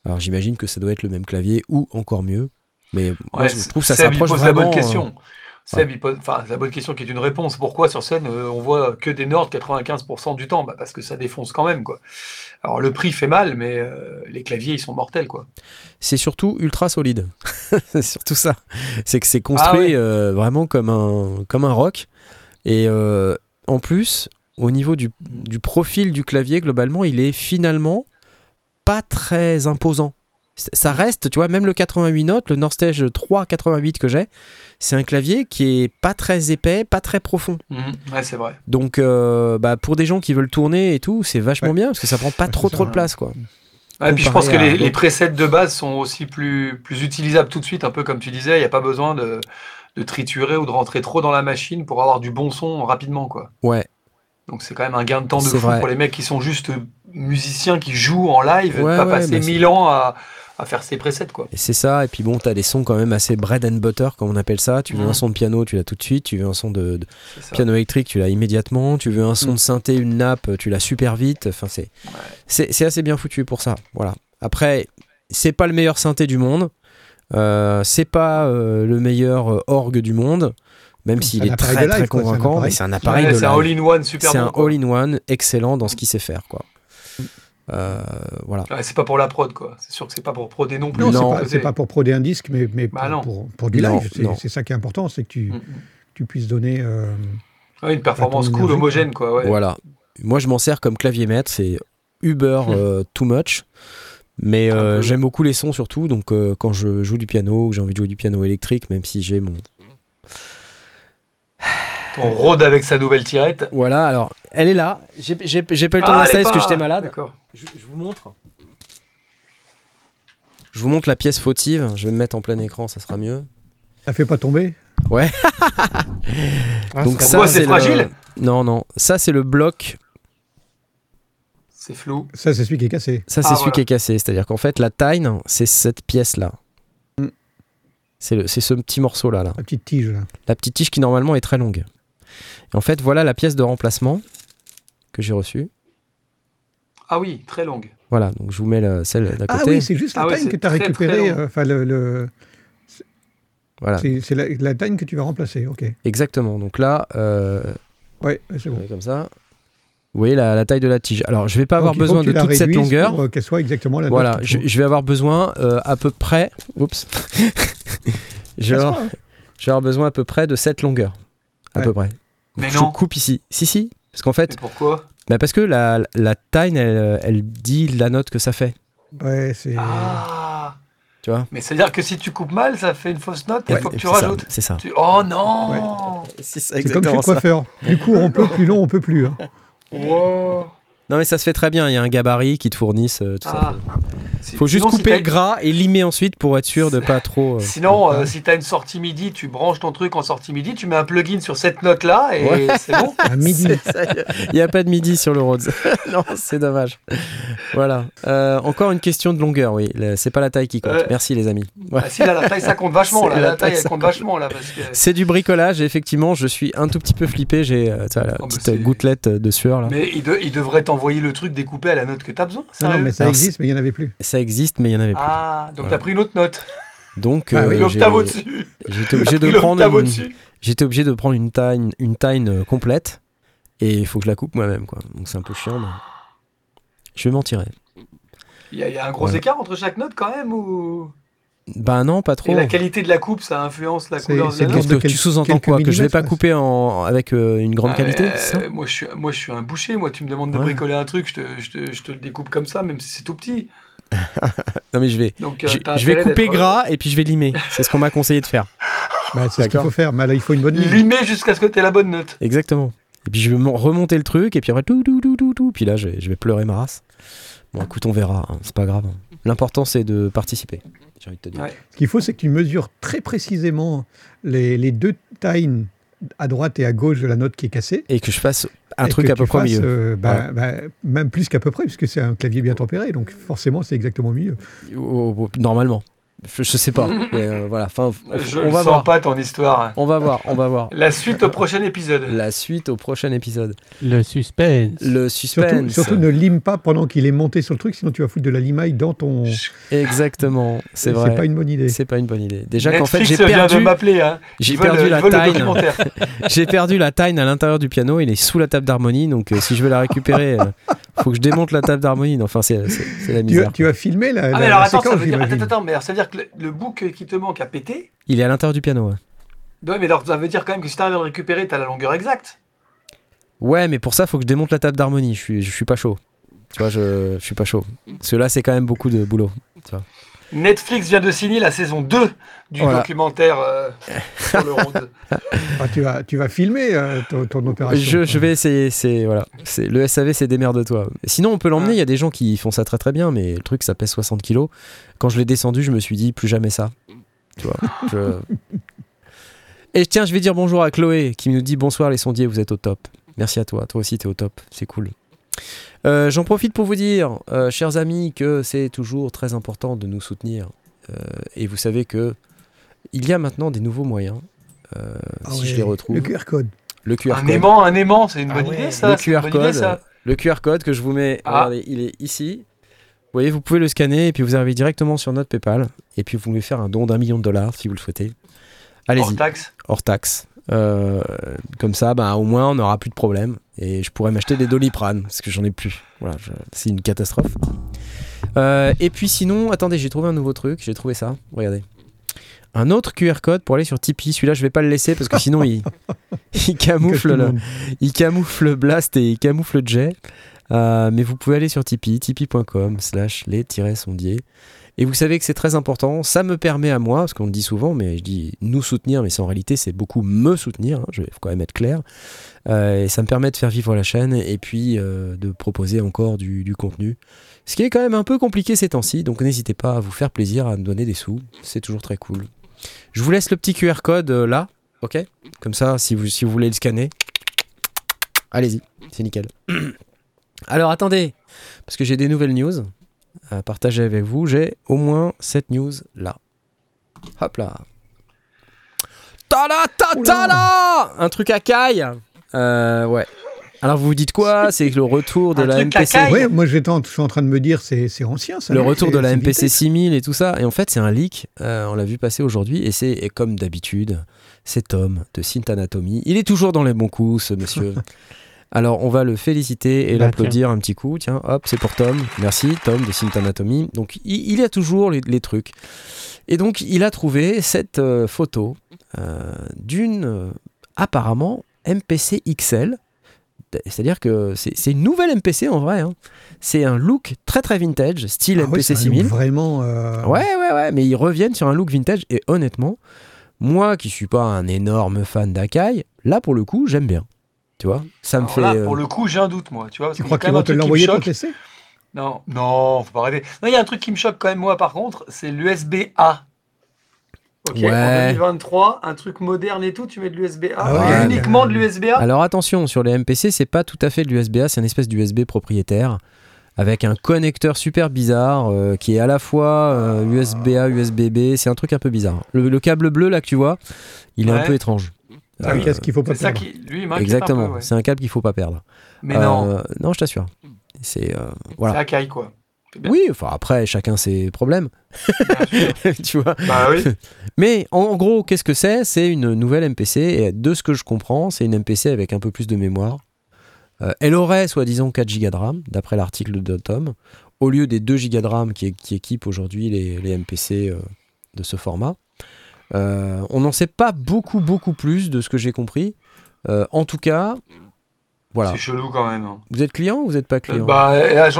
Alors j'imagine que ça doit être le même clavier ou encore mieux, mais moi, je trouve que ça s'approche pose vraiment. la bonne euh, question. Seb, il pose, enfin, la bonne question qui est une réponse. Pourquoi sur scène euh, on voit que des Nord 95% du temps? Bah, Parce que ça défonce quand même, quoi. Alors le prix fait mal, mais euh, les claviers ils sont mortels, quoi. c'est surtout ultra solide. c'est surtout ça. C'est que c'est construit Ah ouais. euh, vraiment comme un, comme un rock. Et en plus, au niveau du, du profil du clavier, globalement, il est finalement pas très imposant. Ça reste, tu vois, même le 88 notes, le Nordstage 388 que j'ai, c'est un clavier qui est pas très épais, pas très profond. Mhm. Ouais, c'est vrai. Donc, euh, bah, pour des gens qui veulent tourner et tout, c'est vachement Ouais. bien parce que ça prend pas Ouais, trop trop de place, quoi. Ouais, puis je pense que les, presets de base sont aussi plus, plus utilisables tout de suite, un peu comme tu disais. Il n'y a pas besoin de, de triturer ou de rentrer trop dans la machine pour avoir du bon son rapidement, quoi. Ouais, Donc c'est quand même un gain de temps de fou vrai. pour les mecs qui sont juste musiciens qui jouent en live, Ouais, pas ouais, passer mille ans à, à faire ses presets, quoi. Et c'est ça, et puis bon, t'as des sons quand même assez bread and butter, comme on appelle ça. Tu veux un son de piano, tu l'as tout de suite. Tu veux un son de, piano électrique, tu l'as immédiatement. Tu veux un son de synthé, une nappe, tu l'as super vite. Enfin, c'est c'est c'est assez bien foutu pour ça. Voilà. Après, c'est pas le meilleur synthé du monde. Euh, c'est pas euh, le meilleur euh, orgue du monde, même s'il est très live, très quoi, c'est un convaincant. c'est un appareil Ouais, de c'est un all-in-one super C'est bon. un quoi. all-in-one excellent dans ce qu'il sait faire, quoi. Euh, voilà. Ouais, c'est pas pour la prod, quoi. C'est sûr que c'est pas pour proder non plus. Non, Non. c'est pas, pour proder un disque, mais, mais Bah pour, non. pour, pour du Non, live. C'est- ça qui est important, c'est que tu, tu puisses donner. euh, Ouais, une performance cool, énergie, homogène, quoi. Ouais. Voilà. Moi, je m'en sers comme clavier maître. C'est Uber Hmm. euh, too much. Mais euh, j'aime beaucoup les sons surtout. Donc, euh, quand je joue du piano ou que j'ai envie de jouer du piano électrique, même si j'ai mon. On rôde avec sa nouvelle tirette. Voilà, alors, elle est là. J'ai pas eu le temps Ah, de l'installer elle est parce que j'étais malade. D'accord. Je, je vous montre. Je vous montre la pièce fautive. Je vais me mettre en plein écran, ça sera mieux. Ça fait pas tomber? Ah, Donc ça, Pourquoi c'est le- fragile? Non, non. Ça, c'est le bloc. C'est flou. Ça, c'est celui qui est cassé. Ça, c'est Ah, celui voilà. qui est cassé. C'est-à-dire qu'en fait, la taille, c'est cette pièce-là. Mm. C'est le- c'est ce petit morceau-là. Là. La petite tige, là. La petite tige qui, normalement, est très longue. Et en fait, voilà la pièce de remplacement que j'ai reçue. Ah oui, très longue. Voilà, donc je vous mets la- celle d'à Ah côté. oui, c'est juste la Ah taille que tu as récupérée. euh, Enfin, le, le- voilà, c'est la, la taille que tu vas remplacer. Ok. exactement. Donc là, euh, Ouais, c'est bon. comme ça. Vous voyez la, la taille de la tige. Alors, je vais pas avoir Donc, besoin de toute cette longueur. Pour euh, qu'elle soit exactement la Voilà, je, vais avoir besoin euh, à peu près. Oups. je, vais avoir, hein. je vais avoir besoin à peu près de cette longueur. À Ouais. peu près. Mais je non. coupe ici. Si, si. Parce qu'en fait, Mais pourquoi? Bah parce que la, la taille, elle, elle dit la note que ça fait. Ouais, c'est. Ah Tu vois Mais c'est-à-dire que si tu coupes mal, ça fait une fausse note, il Ouais, faut que et tu c'est ça, rajoutes. C'est ça. Tu- Oh non C'est ça, C'est comme chez le coiffeur. Plus court on peut, plus long on peut plus. hein. Wow. Non, mais ça se fait très bien. Il y a un gabarit qui te fournissent euh, tout Ah. ça. Faut juste sinon, couper t'as- le gras et limer ensuite pour être sûr de pas trop. euh, Sinon, euh, si tu as une sortie MIDI, tu branches ton truc en sortie MIDI, tu mets un plugin sur cette note-là et Ouais. c'est bon. À midi. Il n'y a pas de midi sur le Rhodes. non, c'est dommage. Voilà. Euh, encore une question de longueur, oui. C'est pas la taille qui compte. Ouais. Merci les amis. Ouais. Ah, si, là, la taille, ça compte vachement. Là, la la, taille, taille, elle ça compte compte. vachement. Là, parce que... C'est du bricolage et effectivement, je suis un tout petit peu flippé. J'ai euh, la Oh, petite gouttelette de sueur là. Mais il, de- il devrait t'envoyer le truc découpé à la note que tu as besoin. Non, mais ça existe, mais il n'y en avait plus. Ça existe, mais il y en avait plus. Ah, donc Voilà. t'as pris une autre note. Donc, Ah euh, oui, j'ai- j'étais obligé de prendre une, j'étais obligé de prendre une taille, une taille euh, complète et il faut que je la coupe moi-même quoi. Donc c'est un peu chiant. mais Je vais m'en tirer. Il y, a- il y a un gros Voilà. écart entre chaque note quand même ou... Bah non, pas trop. Et la qualité de la coupe, ça influence la couleur de c'est la note que tu sous-entends quoi Que je vais pas couper en, avec euh, une grande Ah, qualité ça euh, moi, je suis, moi, je suis un boucher. Moi, tu me demandes de Ouais. bricoler un truc, je te, je, te, je te le découpe comme ça, même si c'est tout petit. Non mais je vais, Donc, euh, je, vais couper gras et puis je vais limer. C'est ce qu'on m'a conseillé de faire. Bah, c'est ce qu'il faut faire. Mais là, il faut une bonne. Limer jusqu'à ce que tu aies la bonne note. Exactement. Et puis je vais mon- remonter le truc et puis après tout tout tout tout tout. Puis là je vais, je vais pleurer ma race. Bon écoute on verra, hein, c'est pas grave. L'important c'est de participer. J'ai envie de te dire. Ouais. Ce qu'il faut, c'est que tu mesures très précisément les, les deux tailles à droite et à gauche de la note qui est cassée. Et que je fasse un Et truc à peu près au milieu. euh, bah, bah, même plus qu'à peu près, puisque c'est un clavier bien tempéré, donc forcément c'est exactement mieux. Au- au- Normalement. Je, je sais pas. mais, euh, voilà. Enfin, Je on ne va sens voir. pas ton histoire. On va voir. On va voir. La suite au prochain épisode. La suite au prochain épisode. Le suspense. Le Surtout, suspense. surtout ne lime pas pendant qu'il est monté sur le truc, sinon tu vas foutre de la limaille dans ton. Exactement. C'est vrai. C'est pas une bonne idée. C'est pas une bonne idée. Déjà qu'en fait, j'ai perdu, m'appeler. Hein. j'ai perdu la taille. J'ai perdu la taille à l'intérieur du piano. Il est sous la table d'harmonie. Donc, euh, si je veux la récupérer, euh, faut que je démonte la table d'harmonie. Enfin, c'est la Tu, misère. tu as filmé la, Ah, la- mais alors la attends, ça veut dire, attends, mais alors, ça veut dire que le, le book qui te manque a pété? Il est à l'intérieur du piano. Ouais. Ouais, mais alors ça veut dire quand même que si t'arrives à le récupérer, t'as la longueur exacte. Ouais, mais pour ça, faut que je démonte la table d'harmonie. Je suis, je suis pas chaud. Tu vois, je, je suis pas chaud. Parce que là, c'est quand même beaucoup de boulot. Netflix vient de signer la saison 2 du Voilà. documentaire euh, sur le. Ah, tu, vas, tu vas filmer euh, ton, ton opération. Je, je vais essayer. C'est voilà. C'est le SAV, c'est des de toi. Sinon, on peut l'emmener. Il y a des gens qui font ça très très bien, mais le truc, ça pèse 60 kilos. Quand je l'ai descendu, je me suis dit plus jamais ça. Tu vois. je- Et tiens, je vais dire bonjour à Chloé qui nous dit bonsoir les sondiers, vous êtes au top. Merci à toi. Toi aussi, t'es au top. C'est cool. Euh, J'en profite pour vous dire, euh, chers amis, que c'est toujours très important de nous soutenir. Euh, et vous savez que il y a maintenant des nouveaux moyens. Euh, Ah si ouais, je les retrouve, Le QR code. le QR un code. aimant, un aimant, c'est une Ah bonne ouais. idée ça. le c'est une QR bonne code, idée, ça. le QR code que je vous mets, Ah. regardez, il est ici. Vous voyez, vous pouvez le scanner et puis vous arrivez directement sur notre PayPal et puis vous pouvez faire un don d'un million de dollars si vous le souhaitez. Allez-y, Hors taxe. hors taxe. Euh, comme ça, bah, au moins, on n'aura plus de problème et je pourrais m'acheter des doliprane parce que j'en ai plus. Voilà, je- c'est une catastrophe. Euh, et puis sinon, attendez, j'ai trouvé un nouveau truc. J'ai trouvé ça. Regardez. Un autre QR code pour aller sur Tipeee. Celui-là, je vais pas le laisser parce que sinon, il, il camoufle le il camoufle Blast et il camoufle Jet. Euh, mais vous pouvez aller sur Tipeee, tipeee.com slash les-sondiers. Et vous savez que c'est très important. Ça me permet à moi, parce qu'on le dit souvent, mais je dis nous soutenir, mais en réalité, c'est beaucoup me soutenir. hein, je vais quand même être clair. Euh, et ça me permet de faire vivre la chaîne et puis euh, de proposer encore du, du contenu. Ce qui est quand même un peu compliqué ces temps-ci. Donc n'hésitez pas à vous faire plaisir, à me donner des sous. C'est toujours très cool. Je vous laisse le petit QR code euh, là. Ok? Comme ça, si vous, si vous voulez le scanner, allez-y. C'est nickel. Alors attendez, parce que j'ai des nouvelles news à partager avec vous. J'ai au moins cette news là. Hop là. Tada ta ta Un truc à caille Euh, Ouais. Alors vous vous dites quoi? C'est le retour de Un la MPC. Ouais, moi je suis en train de me dire, c'est c'est ancien ça. Le retour de la MPC vintage. 6000 et tout ça. Et en fait, c'est un leak. Euh, on l'a vu passer aujourd'hui. Et c'est comme d'habitude, c'est Tom de Synth Anatomy. Il est toujours dans les bons coups, ce monsieur. Alors, on va le féliciter et Bah, l'applaudir un petit coup. Tiens, hop, c'est pour Tom. Merci, Tom de Synth Anatomy. Donc, il, il y a toujours les, les trucs. Et donc, il a trouvé cette euh, photo euh, d'une, euh, apparemment, MPC XL. C'est-à-dire que c'est une nouvelle MPC en vrai. hein. C'est un look très très vintage, style Ah MPC look 6000. Vraiment. euh, Ouais, ouais, ouais, mais ils reviennent sur un look vintage et honnêtement, moi qui suis pas un énorme fan d'Akai, là pour le coup, j'aime bien. Tu vois, ça me Alors fait. là, euh, pour le coup, j'ai un doute, moi. Tu vois, parce Tu crois quand qu'ils vont te l'envoyer pour tester Non, non, faut pas rêver. Non, il y a un truc qui me choque quand même, moi, par contre, c'est l'USB-A. Ok, Ouais. en 2023, un truc moderne et tout, tu mets de l'USB-A. Ah Il y a ouais, uniquement de l'USB-A. Alors attention, sur les MPC, c'est pas tout à fait de l'USB-A, c'est une espèce d'USB propriétaire avec un connecteur super bizarre euh, qui est à la fois euh, USB-A, USB-B. C'est un truc un peu bizarre. Le, le câble bleu là que tu vois, il est un peu étrange. Ah, Euh, Qu'est-ce qu'il faut pas C'est ça perdre qui, lui, Exactement, ouais. c'est un câble qu'il faut pas perdre. Mais non, Euh, non, je t'assure. C'est euh, c'est voilà. Akai, quoi. Oui, enfin après chacun ses problèmes, tu vois. bah oui. Mais en gros, qu'est-ce que c'est? C'est une nouvelle MPC et de ce que je comprends, c'est une MPC avec un peu plus de mémoire. Euh, elle aurait soi-disant 4 Go de RAM, d'après l'article de Tom, au lieu des 2 Go de RAM qui, qui équipent aujourd'hui les, les MPC euh, de ce format. Euh, on n'en sait pas beaucoup, beaucoup plus de ce que j'ai compris. Euh, en tout cas, voilà. C'est chelou quand même. hein. Vous êtes client ou vous n'êtes pas client? Bah,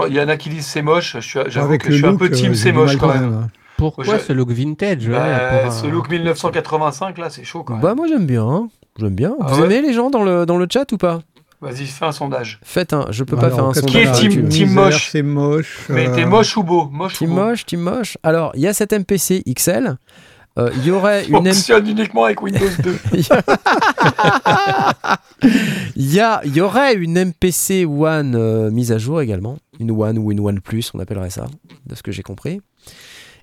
il y en a qui disent c'est moche. Je suis, j'avoue que je suis un look, peu team euh, c'est moche quand même. hein. Pourquoi Je- ce look vintage ouais, Bah, pour un- Ce look 1985, là, c'est chaud quand même. Bah moi j'aime bien. hein. J'aime bien. Ah vous ouais aimez les gens dans le, dans le chat ou pas? Vas-y, fais un sondage. Faites un. Je peux pas faire un sondage. Qui est team- team moche C'est moche. Mais euh, t'es moche ou beau? Moche Team ou beau? moche, team moche. Alors, il y a cette MPC XL. Euh, Il y aurait une Fonctionne uniquement avec Windows 2. il y, a- y aurait une MPC One euh, mise à jour également. Une One ou une One Plus, on appellerait ça, de ce que j'ai compris.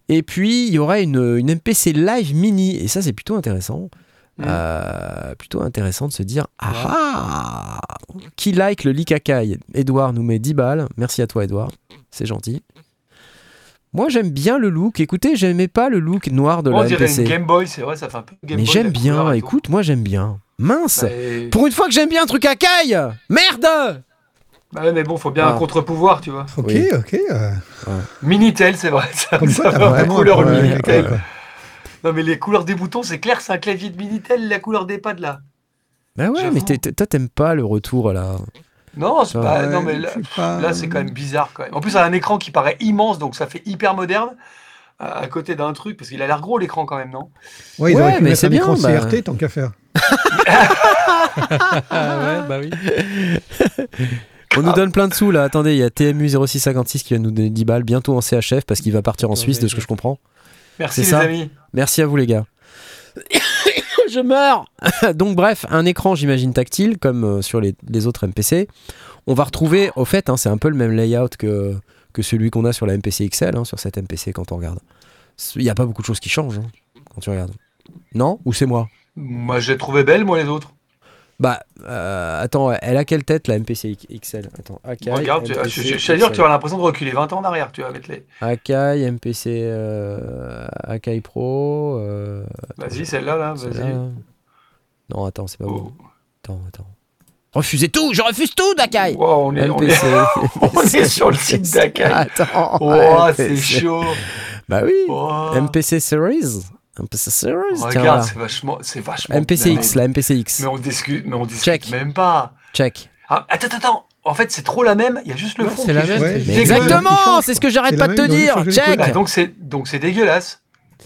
Et puis, il y aura une, une MPC Live Mini. Et ça, c'est plutôt intéressant. Mm. Euh, plutôt intéressant de se dire Ah ah Qui like le Likakai Edouard nous met 10 balles. Merci à toi, Edouard. C'est gentil. Moi, j'aime bien le look. Écoutez, j'aimais pas le look noir de On la dirait MPC. une Game Boy, c'est vrai, ça fait un peu Game Mais Boy. j'aime la bien. Écoute, moi, j'aime bien. Mince Bah, et- Pour une fois que j'aime bien un truc à caille Merde bah ouais, mais bon, faut bien Ah. un contre-pouvoir, tu vois. Ok, Oui. ok. euh, Minitel, c'est vrai. Ça, comme ça va, vraiment un couleur Minitel. Non, mais les couleurs des boutons, c'est clair, c'est un clavier de Minitel, la couleur des pads là. Bah ouais, mais toi, t'aimes pas le retour là. Non, c'est pas. Ouais, non, mais là, c'est pas- là, c'est quand même bizarre quand même. En plus, ça a un écran qui paraît immense, donc ça fait hyper moderne. À à côté d'un truc, parce qu'il a l'air gros l'écran quand même, non? Ouais, ils Ouais, mais c'est un bien, écran bah. CRT tant qu'à faire. Ah ouais, bah oui. On nous donne plein de sous là. Attendez, il y a TMU 0656 qui va nous donner 10 balles bientôt en CHF parce qu'il va partir en Suisse, de ce que je- comprends. Merci les ça. amis. Merci à vous les gars. Je meurs Donc bref, un écran j'imagine tactile comme euh, sur les, les autres MPC. On va retrouver, au fait, hein, c'est un peu le même layout que, que celui qu'on a sur la MPC XL, hein, sur cette MPC quand on regarde. Il n'y a pas beaucoup de choses qui changent hein, quand tu regardes. Non? Ou c'est moi? Moi, j'ai trouvé belle, moi, les autres. Bah, euh, attends, elle a quelle tête la MPC XL Attends, Akai, Regarde, MPC, je, je, je suis sûr que tu as l'impression de reculer 20 ans en arrière, tu vas mettre les. Akai, MPC, euh, Akai Pro. euh, Vas-y, celle-là, là, vas-y. Non, attends, c'est pas Oh. bon. Attends, attends. Refusez tout, je refuse tout, Dakai Wow, on, est, on, est, MPC. on est sur le site d'Akai. Attends. Oh, c'est chaud. Bah oui. MPC Series. MPC Series. tiens, Regarde, c'est vachement, c'est vachement. MPCX, la MPCX. mais on discute, mais on discute Check. même pas. Check. Ah, attends, attends, attends. En fait, c'est trop la même. Il y a juste le fond. c'est la même, Ouais. Exactement. c'est ce que j'arrête pas de te dire. les Check. Bah, donc c'est donc c'est dégueulasse.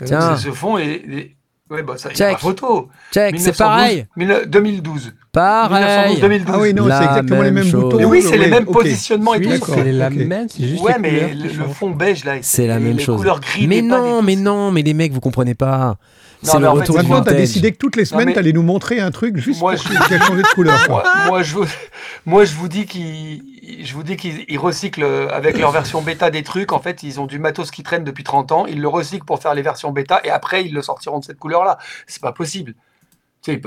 Tiens. C'est ce fond et, et- ouais bah ça y a Check. photo. Check, c'est 1912, pareil. 19- 2012. Pareil. 1912, 2012. Ah oui, non, c'est exactement les même mêmes chose. boutons. Mais oui, c'est les ouais, mêmes ok. positionnements et tout. c'est la même, c'est juste Ouais, les mais couleurs le, fond beige là, C'est la les- même les chose. couleurs gris Mais non, mais non, mais les mecs, vous comprenez pas. C'est le retour Maintenant, t'as décidé que toutes les semaines, mais- t'allais nous montrer un truc juste Moi, pour je- qu'il changé de couleur. quoi. Moi, moi, je vous, moi, je vous dis qu'ils, je vous dis qu'ils ils recyclent euh, avec leur version bêta des trucs. En fait, ils ont du matos qui traîne depuis 30 ans. Ils le recyclent pour faire les versions bêta et après, ils le sortiront de cette couleur-là. C'est pas possible. Tu ils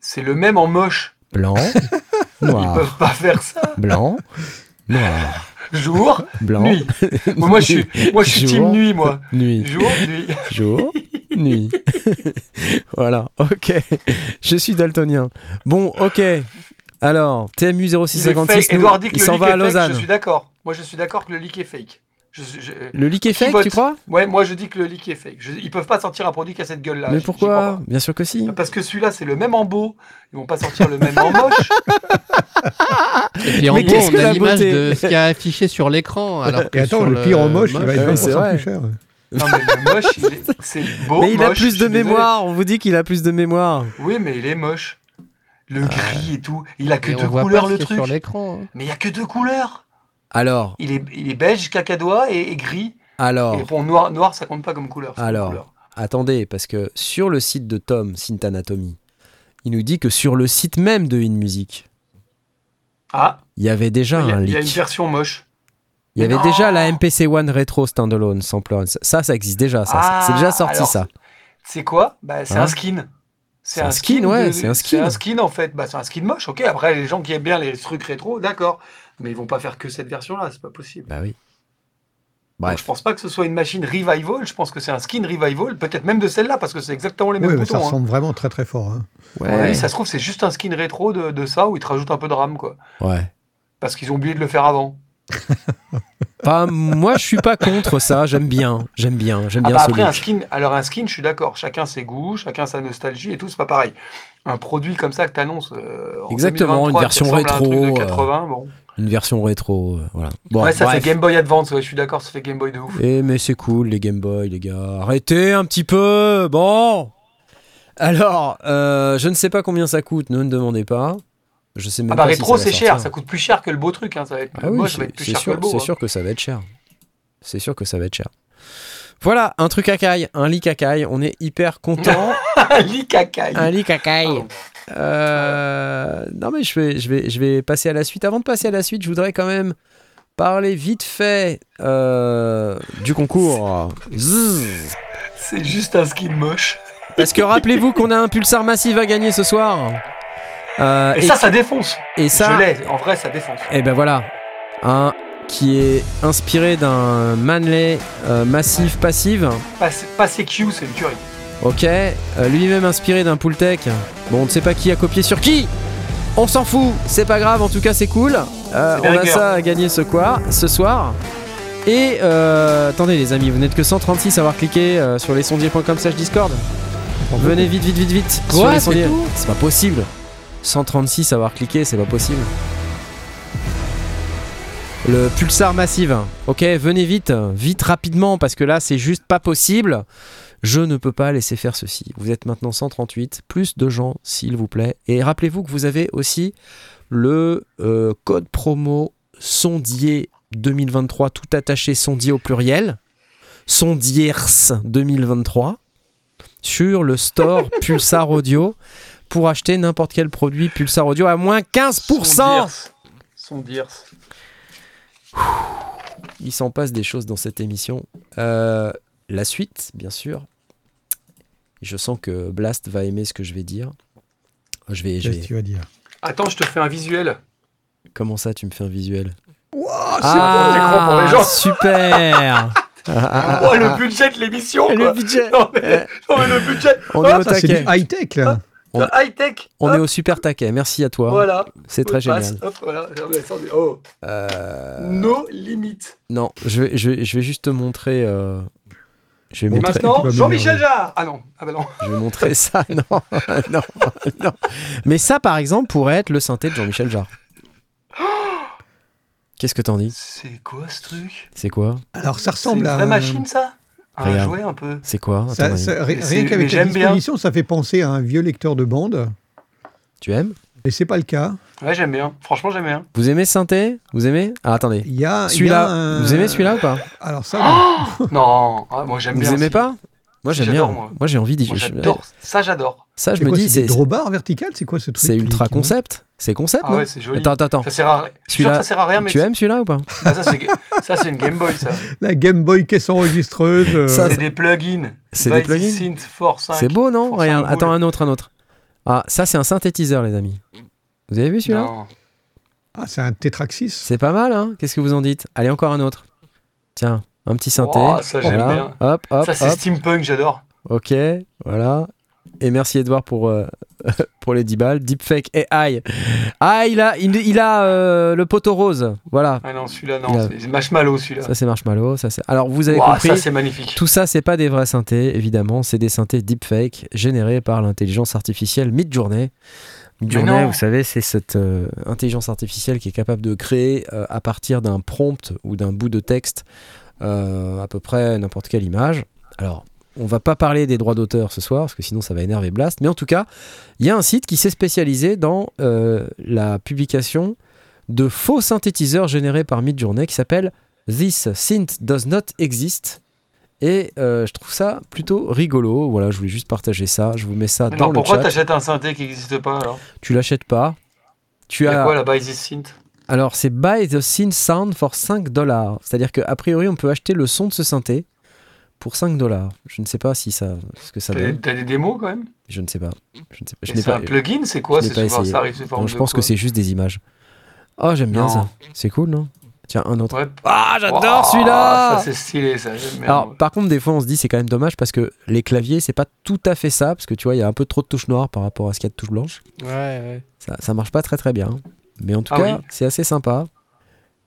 c'est- le même en moche. Blanc, Ils noir, peuvent pas faire ça. blanc, noir, Jour, blanc, nuit. Moi, moi, je suis, moi, je suis Jour. team nuit, moi. nuit, Jour, nuit. jour, nuit. voilà, ok. Je suis daltonien. Bon, ok. Alors, TMU Il est 0656, fake. nous, Edouard dit que il s'en va à fake. Lausanne. Je suis d'accord. Moi, je suis d'accord que le leak est fake. Je, je- Le leak est fake, vote tu crois? Ouais, moi, je dis que le leak est fake. Je- ils peuvent pas sortir un produit qui a cette gueule-là. Mais pourquoi? Bien sûr que si. Parce que celui-là, c'est le même en beau. Ils vont pas sortir le même en moche. Et puis en Mais gros, qu'est-ce on que a la l'image beauté de ce qui est affiché sur l'écran. Alors que Et attends, sur le pire en moche, il va être ouais, 20% c'est vrai. plus cher. Non, mais le moche, il est- c'est beau. mais il a moche, plus de désolé. mémoire, on vous dit qu'il a plus de mémoire. Oui, mais il est moche. Le gris et tout. Il a que deux couleurs, le truc. sur l'écran. hein. Mais il y a que deux couleurs. Alors, Il est, il est beige, cacadois et, et gris. alors, Et bon, noir, noir, ça compte pas comme couleur. c'est Alors. couleur. attendez, parce que sur le site de Tom, Synth Anatomy, il nous dit que sur le site même de InMusic, Ah, il y avait déjà il y, a, un il y a une version moche. Il y avait Non. déjà la MPC One Retro Standalone Sampler. Ça, ça existe déjà, ça. Ah, c'est déjà sorti, alors, ça. C'est quoi? Bah, C'est Hein? un skin. C'est un skin, ouais, c'est un skin. C'est un skin en fait. Bah, c'est un skin moche. Ok, après, les gens qui aiment bien les trucs rétro, d'accord. Mais ils vont pas faire que cette version-là, c'est pas possible. Bah oui. Donc, Bref. je pense pas que ce soit une machine revival. Je pense que c'est un skin revival, peut-être même de celle-là, parce que c'est exactement les mêmes Oui, mais ça boutons. hein. ressemble vraiment très très fort. hein. Ouais, Ouais. ça se trouve, c'est juste un skin rétro de, de ça où ils te rajoutent un peu de RAM, quoi. ouais. Parce qu'ils ont oublié de le faire avant. Pas- moi, je suis pas contre ça. J'aime bien. J'aime bien. J'aime Ah bien bah ce après, un skin, alors un skin, je suis d'accord. Chacun ses goûts, chacun sa nostalgie et tout, c'est pas pareil. Un produit comme ça que t'annonces. euh, en Exactement, 2023, une version un truc rétro, de euh, 80, bon. Une version rétro. euh, voilà. Bon, ouais, ça bref. fait Game Boy Advance, ouais, je suis d'accord, ça fait Game Boy de ouf. Eh mais c'est cool les Game Boy les gars. Arrêtez un petit peu. Bon. Alors, euh, je ne sais pas combien ça coûte. Ne me demandez pas. Je sais même Ah bah pas rétro, c'est cher, ça coûte plus cher que le beau truc. Hein, ça va être, Ah oui, moi, ça va c'est être plus cher que sûr, le beau. c'est hein. sûr que ça va être cher. C'est sûr que ça va être cher. Voilà, un truc à caille, un lit à caille. On est hyper content. Un lit cacaille. un lit à caille. Pardon. Euh, non mais je vais, je, vais, je vais passer à la suite. Avant de passer à la suite, je voudrais quand même parler vite fait euh, du concours. C'est juste un skin moche. Parce que rappelez-vous qu'on a un pulsar massif à gagner ce soir. Euh, Et, ça, ça défonce. et ça, Je l'ai, en vrai, ça défonce. et ben voilà, un qui est inspiré d'un Manley euh, massif passive. Pas, pas CQ, c'est une tuerie. Ok, euh, lui-même inspiré d'un Pooltech. Bon, on ne sait pas qui a copié sur qui. On s'en fout, c'est pas grave, en tout cas c'est cool. Euh, on bien a rigueur. ça à gagner ce, quoi, ce soir. Et euh, attendez les amis, vous n'êtes que 136 à avoir cliqué euh, sur lesondiers.com slash discord. Venez vite, vite, vite, vite. sur Quoi, C'est pas possible. 136 à avoir cliqué, c'est pas possible. Le pulsar massive. Ok, venez vite, vite rapidement, parce que là c'est juste pas possible. Je ne peux pas laisser faire ceci. Vous êtes maintenant 138, plus de gens, s'il vous plaît. Et rappelez-vous que vous avez aussi le euh, code promo sondier 2023, tout attaché sondier au pluriel, sondiers 2023, sur le store Pulsar Audio pour acheter n'importe quel produit Pulsar Audio à moins 15%. Son dirs. Il s'en passe des choses dans cette émission. Euh, la suite, bien sûr. Je sens que Blast va aimer ce que je vais dire. Je vais, Qu'est-ce que tu vas dire? Attends, je te fais un visuel. Comment ça, tu me fais un visuel? Ah, c'est l'écran pour les gens. super Oh, le budget de l'émission, Le budget Non, mais, non, mais le budget. On est au Ça, c'est du taquet. high-tech, là. On- Le high-tech. On Hop, est au super taquet. Merci à toi. Voilà. C'est très passe, génial. hop, voilà. Oh, Euh, nos limites. Non, je vais, je, vais, je vais juste te montrer. euh, Je vais Et montrer, maintenant, Jean-Michel. Jarre. Ah non, ah bah non. je vais montrer ça. Non, non, non. Mais ça, par exemple, pourrait être le synthé de Jean-Michel Jarre. Qu'est-ce que t'en dis? C'est quoi ce truc? C'est quoi? Alors, ça C'est une ressemble à. vraie un- machine, ça? Un Regarde. jouet un peu. C'est quoi Ça- ça- Mais rien qu'avec mais la j'aime bien. disposition, ça fait penser à un vieux lecteur de bande. Tu aimes? Et c'est pas le cas. Ouais, j'aime bien. Franchement, j'aime bien. Vous aimez synthé? Vous aimez? Ah, attendez. Il y a. Celui-là, un- vous aimez celui-là ou pas? Alors, ça, non. Non, ah, moi j'aime Vous bien. aimez aussi. pas? Moi j'aime bien. Moi, moi. j'ai envie d'y j'adore. Ça, j'adore. Ça, je me quoi, dis, c'est drawbars verticales? C'est quoi ce truc c'est ultra concept. C'est concept, Ah ouais, c'est joli. Attends, attends, attends. Ça sert à rien. Je suis sûr Celui-là, que ça sert à rien, mais Tu aimes celui-là ou pas? Ah, ça, c'est une Game Boy, ça. La Game Boy caisse enregistreuse. euh, Ça, C'est des plugins. C'est des plugins Synth Force 5. C'est beau, non Regarde, cinq attends, un autre, un autre. Ah, ça, c'est un synthétiseur, les amis. Vous avez vu celui-là? Non. Ah, c'est un Tetraxis. C'est pas mal, hein Qu'est-ce que vous en dites? Allez, encore un autre. Tiens, un petit synthé. Oh, ça, j'aime voilà. bien. Hop, hop, Ça, c'est steampunk, j'adore. Ok, voilà. Et merci Edouard pour, euh, pour les 10 balles. Deepfake AI. Ah, il a, il, il a euh, le poteau rose. Voilà. Ah non, celui-là, Il non. a- C'est Marshmallow, celui-là. Ça, c'est Marshmallow. Ça, c'est... Alors, vous avez compris. ça, c'est magnifique. Tout ça, c'est pas des vrais synthés, évidemment. C'est des synthés deepfake générés par l'intelligence artificielle Midjourney. Midjourney, vous savez, c'est cette euh, intelligence artificielle qui est capable de créer euh, à partir d'un prompt ou d'un bout de texte à peu près n'importe quelle image. Alors, on va pas parler des droits d'auteur ce soir, parce que sinon ça va énerver Blast. Mais en tout cas, il y a un site qui s'est spécialisé dans euh, la publication de faux synthétiseurs générés par Midjourney qui s'appelle This Synth Does Not Exist. Et euh, je trouve ça plutôt rigolo. Voilà, je voulais juste partager ça. Je vous mets ça Mais dans non, le pourquoi chat. t'achètes un synthé qui n'existe pas alors? Tu l'achètes pas. Tu as quoi là-bas, Isis Synth? Alors, c'est Buy the Synth Sound for 5 dollars. C'est-à-dire qu'a priori, on peut acheter le son de ce synthé pour 5 dollars. Je ne sais pas si ça, ce que ça T'as donne. t'as des démos quand même? Je ne sais pas. Je ne sais pas. Je Et n'ai C'est pas. un plugin, c'est quoi? je pas souvent- essayé. Ça arrive sous forme Non, je pense quoi que c'est juste des images. Oh, j'aime bien ça. C'est cool, non? Tiens, un autre. Ouais. Ah, j'adore celui-là Ça, c'est stylé, ça. bien, Alors, moi. par contre, des fois, on se dit c'est quand même dommage parce que les claviers, c'est pas tout à fait ça, parce que tu vois, il y a un peu trop de touches noires par rapport à ce qu'il y a de touches blanches. Ouais, ouais. Ça, ça marche pas très très bien. Mais en tout Ah cas, oui. c'est assez sympa.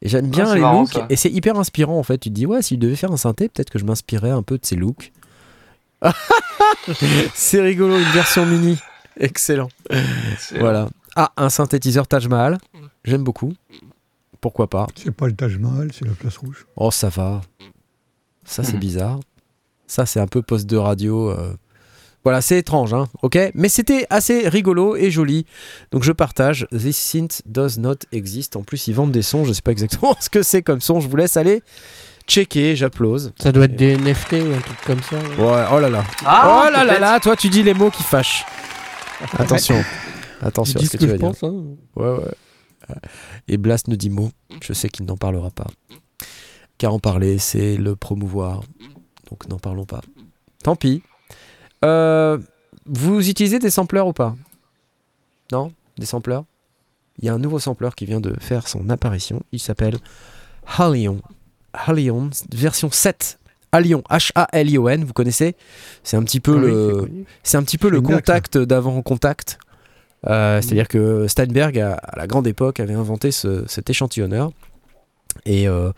Et j'aime bien les marrant, looks. ça. Et c'est hyper inspirant en fait. Tu te dis, ouais, s'il devait faire un synthé, peut-être que je m'inspirais un peu de ses looks. c'est rigolo, une version mini. Excellent. Voilà. Ah, un synthétiseur Taj Mahal. J'aime beaucoup. Pourquoi pas? C'est pas le Taj Mahal, c'est la place rouge. Oh, ça va. Ça, c'est Mhm. bizarre. Ça, c'est un peu poste de radio. euh. Voilà, c'est étrange, hein, ok? Mais c'était assez rigolo et joli. Donc je partage. This synth does not exist. En plus, ils vendent des sons. Je sais pas exactement ce que c'est comme son. Je vous laisse aller checker. J'applause. Ça doit être des NFT ou un truc comme ça. Ouais, oh là là. Ah, oh là là là, toi, tu dis les mots qui fâchent. Attention. Attention à ce que ce que tu je vas dire. pense. hein. Ouais, ouais. Et Blast ne dit mot. Je sais qu'il n'en parlera pas. Car en parler, c'est le promouvoir. Donc n'en parlons pas. Tant pis. Euh, vous utilisez des sampleurs ou pas? Non? Des sampleurs? Il y a un nouveau sampler qui vient de faire son apparition. Il s'appelle Halion. Halion, version 7. Halion, H-A-L-I-O-N, vous connaissez? C'est un petit peu Ah le, c'est un petit peu le contact d'avant contact. Euh, C'est-à-dire que Steinberg, à, à la grande époque, avait inventé ce- cet échantillonneur. Et euh,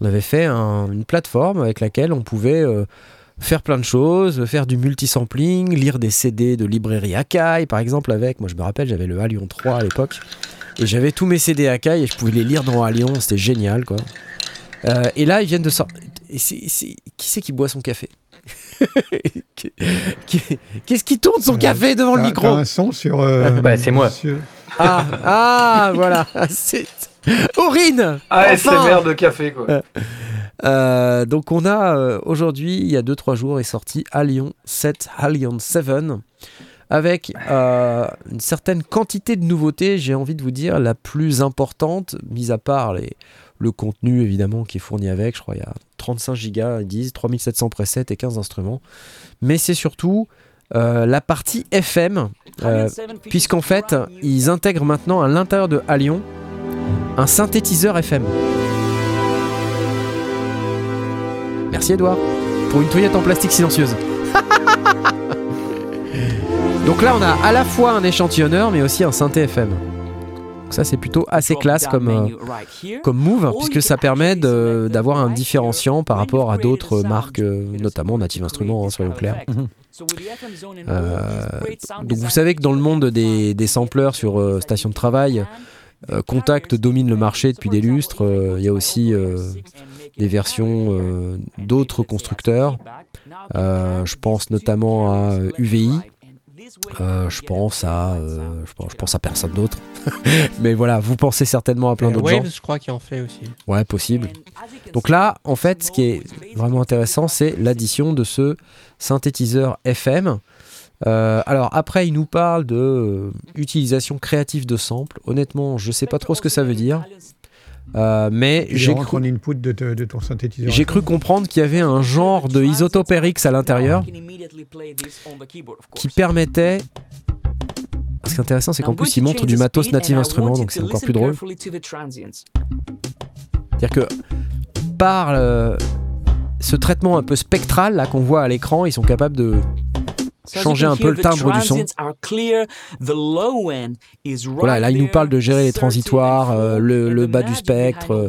on avait fait un- une plateforme avec laquelle on pouvait faire plein de choses, faire du multisampling, lire des CD de librairie Akai, par exemple, avec. Moi, je me rappelle, j'avais le Halion 3 à l'époque. Et j'avais tous mes CD Akai et je pouvais les lire dans Halion. C'était génial, quoi. Euh, et là, ils viennent de sortir. Qui c'est qui boit son café? Qu'est-ce qui tourne son Euh, café devant le micro? un son sur. euh, Bah, c'est moi. Ah, ah, voilà. C'est Aurine. ASMR de café, quoi. Euh, donc on a euh, aujourd'hui, il y a 2-3 jours, est sorti Allion 7, Allion 7, avec euh, une certaine quantité de nouveautés, j'ai envie de vous dire, la plus importante, mis à part les, le contenu évidemment qui est fourni avec, je crois il y a 35 gigas, ils disent, 3700 presets et 15 instruments, mais c'est surtout euh, la partie FM, euh, puisqu'en fait, ils intègrent maintenant à l'intérieur de Allion un synthétiseur FM. Merci Edouard pour une touillette en plastique silencieuse. Donc là, on a à la fois un échantillonneur, mais aussi un synthé FM. Donc ça, c'est plutôt assez classe comme, euh, comme move, puisque ça permet d'avoir un différenciant par rapport à d'autres marques, euh, notamment Native Instruments, hein, soyons clairs. Euh, donc vous savez que dans le monde des, des sampleurs sur euh, station de travail, Contact domine le marché depuis des lustres. Euh, Il y a aussi euh, des versions euh, d'autres constructeurs. Euh, je pense notamment à euh, UVI. Euh, je pense à, euh, je pense, je pense à personne d'autre. Mais voilà, vous pensez certainement à plein Euh, d'autres gens. Je crois qu'il en fait aussi. Ouais, possible. Donc là, en fait, ce qui est vraiment intéressant, c'est l'addition de ce synthétiseur FM. Euh, alors après, il nous parle de euh, utilisation créative de samples. Honnêtement, je sais pas trop ce que ça veut dire, Euh, mais j'ai cru, en input de, te- de ton synthétiseur. j'ai cru comprendre qu'il y avait un genre de Isotope RX à l'intérieur qui permettait. Ce qui est intéressant, c'est qu'en plus, il montre du matos native instrument, donc c'est encore plus drôle. C'est-à-dire que par euh, ce traitement un peu spectral là qu'on voit à l'écran, ils sont capables de changer un peu le timbre du son. Voilà, là il nous parle de gérer les transitoires, euh, le, le bas du spectre, euh,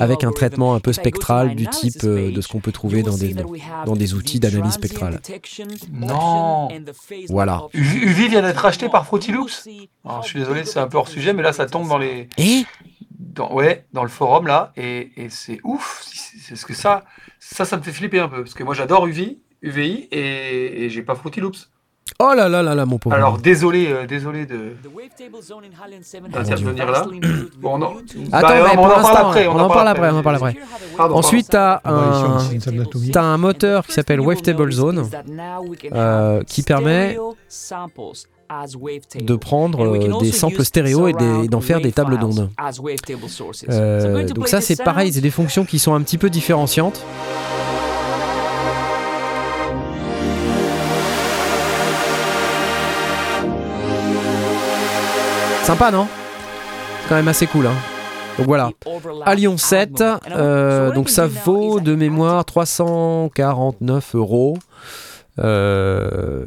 avec un traitement un peu spectral du type euh, de ce qu'on peut trouver dans des, dans des outils d'analyse spectrale. Non. Voilà. Uvi Uvi vient d'être acheté par Fruity Loops. Alors, je suis désolé, c'est un peu hors sujet, mais là, ça tombe dans les, Et dans, ouais, dans le forum là, et, et c'est ouf. C'est c'est ce que ça, ça, ça me fait flipper un peu, parce que moi, j'adore UVI, UVI, et, et j'ai pas Fruity Loops. oh là là là là mon pauvre. Alors désolé, euh, désolé de. d'intervenir là. Bon, non. Attends, Bah, mais on en parle après, on en parle après, on en parle après. Pardon, Ensuite, t'as un, t'as un moteur qui s'appelle Wavetable Zone euh, qui permet de prendre euh, des samples stéréo et d'en faire des tables d'ondes. Euh, donc ça c'est pareil, c'est des fonctions qui sont un petit peu différenciantes. Sympa non? C'est quand même assez cool. Hein donc voilà. À Lyon 7, euh, donc ça vaut de mémoire 349 euros. Euh,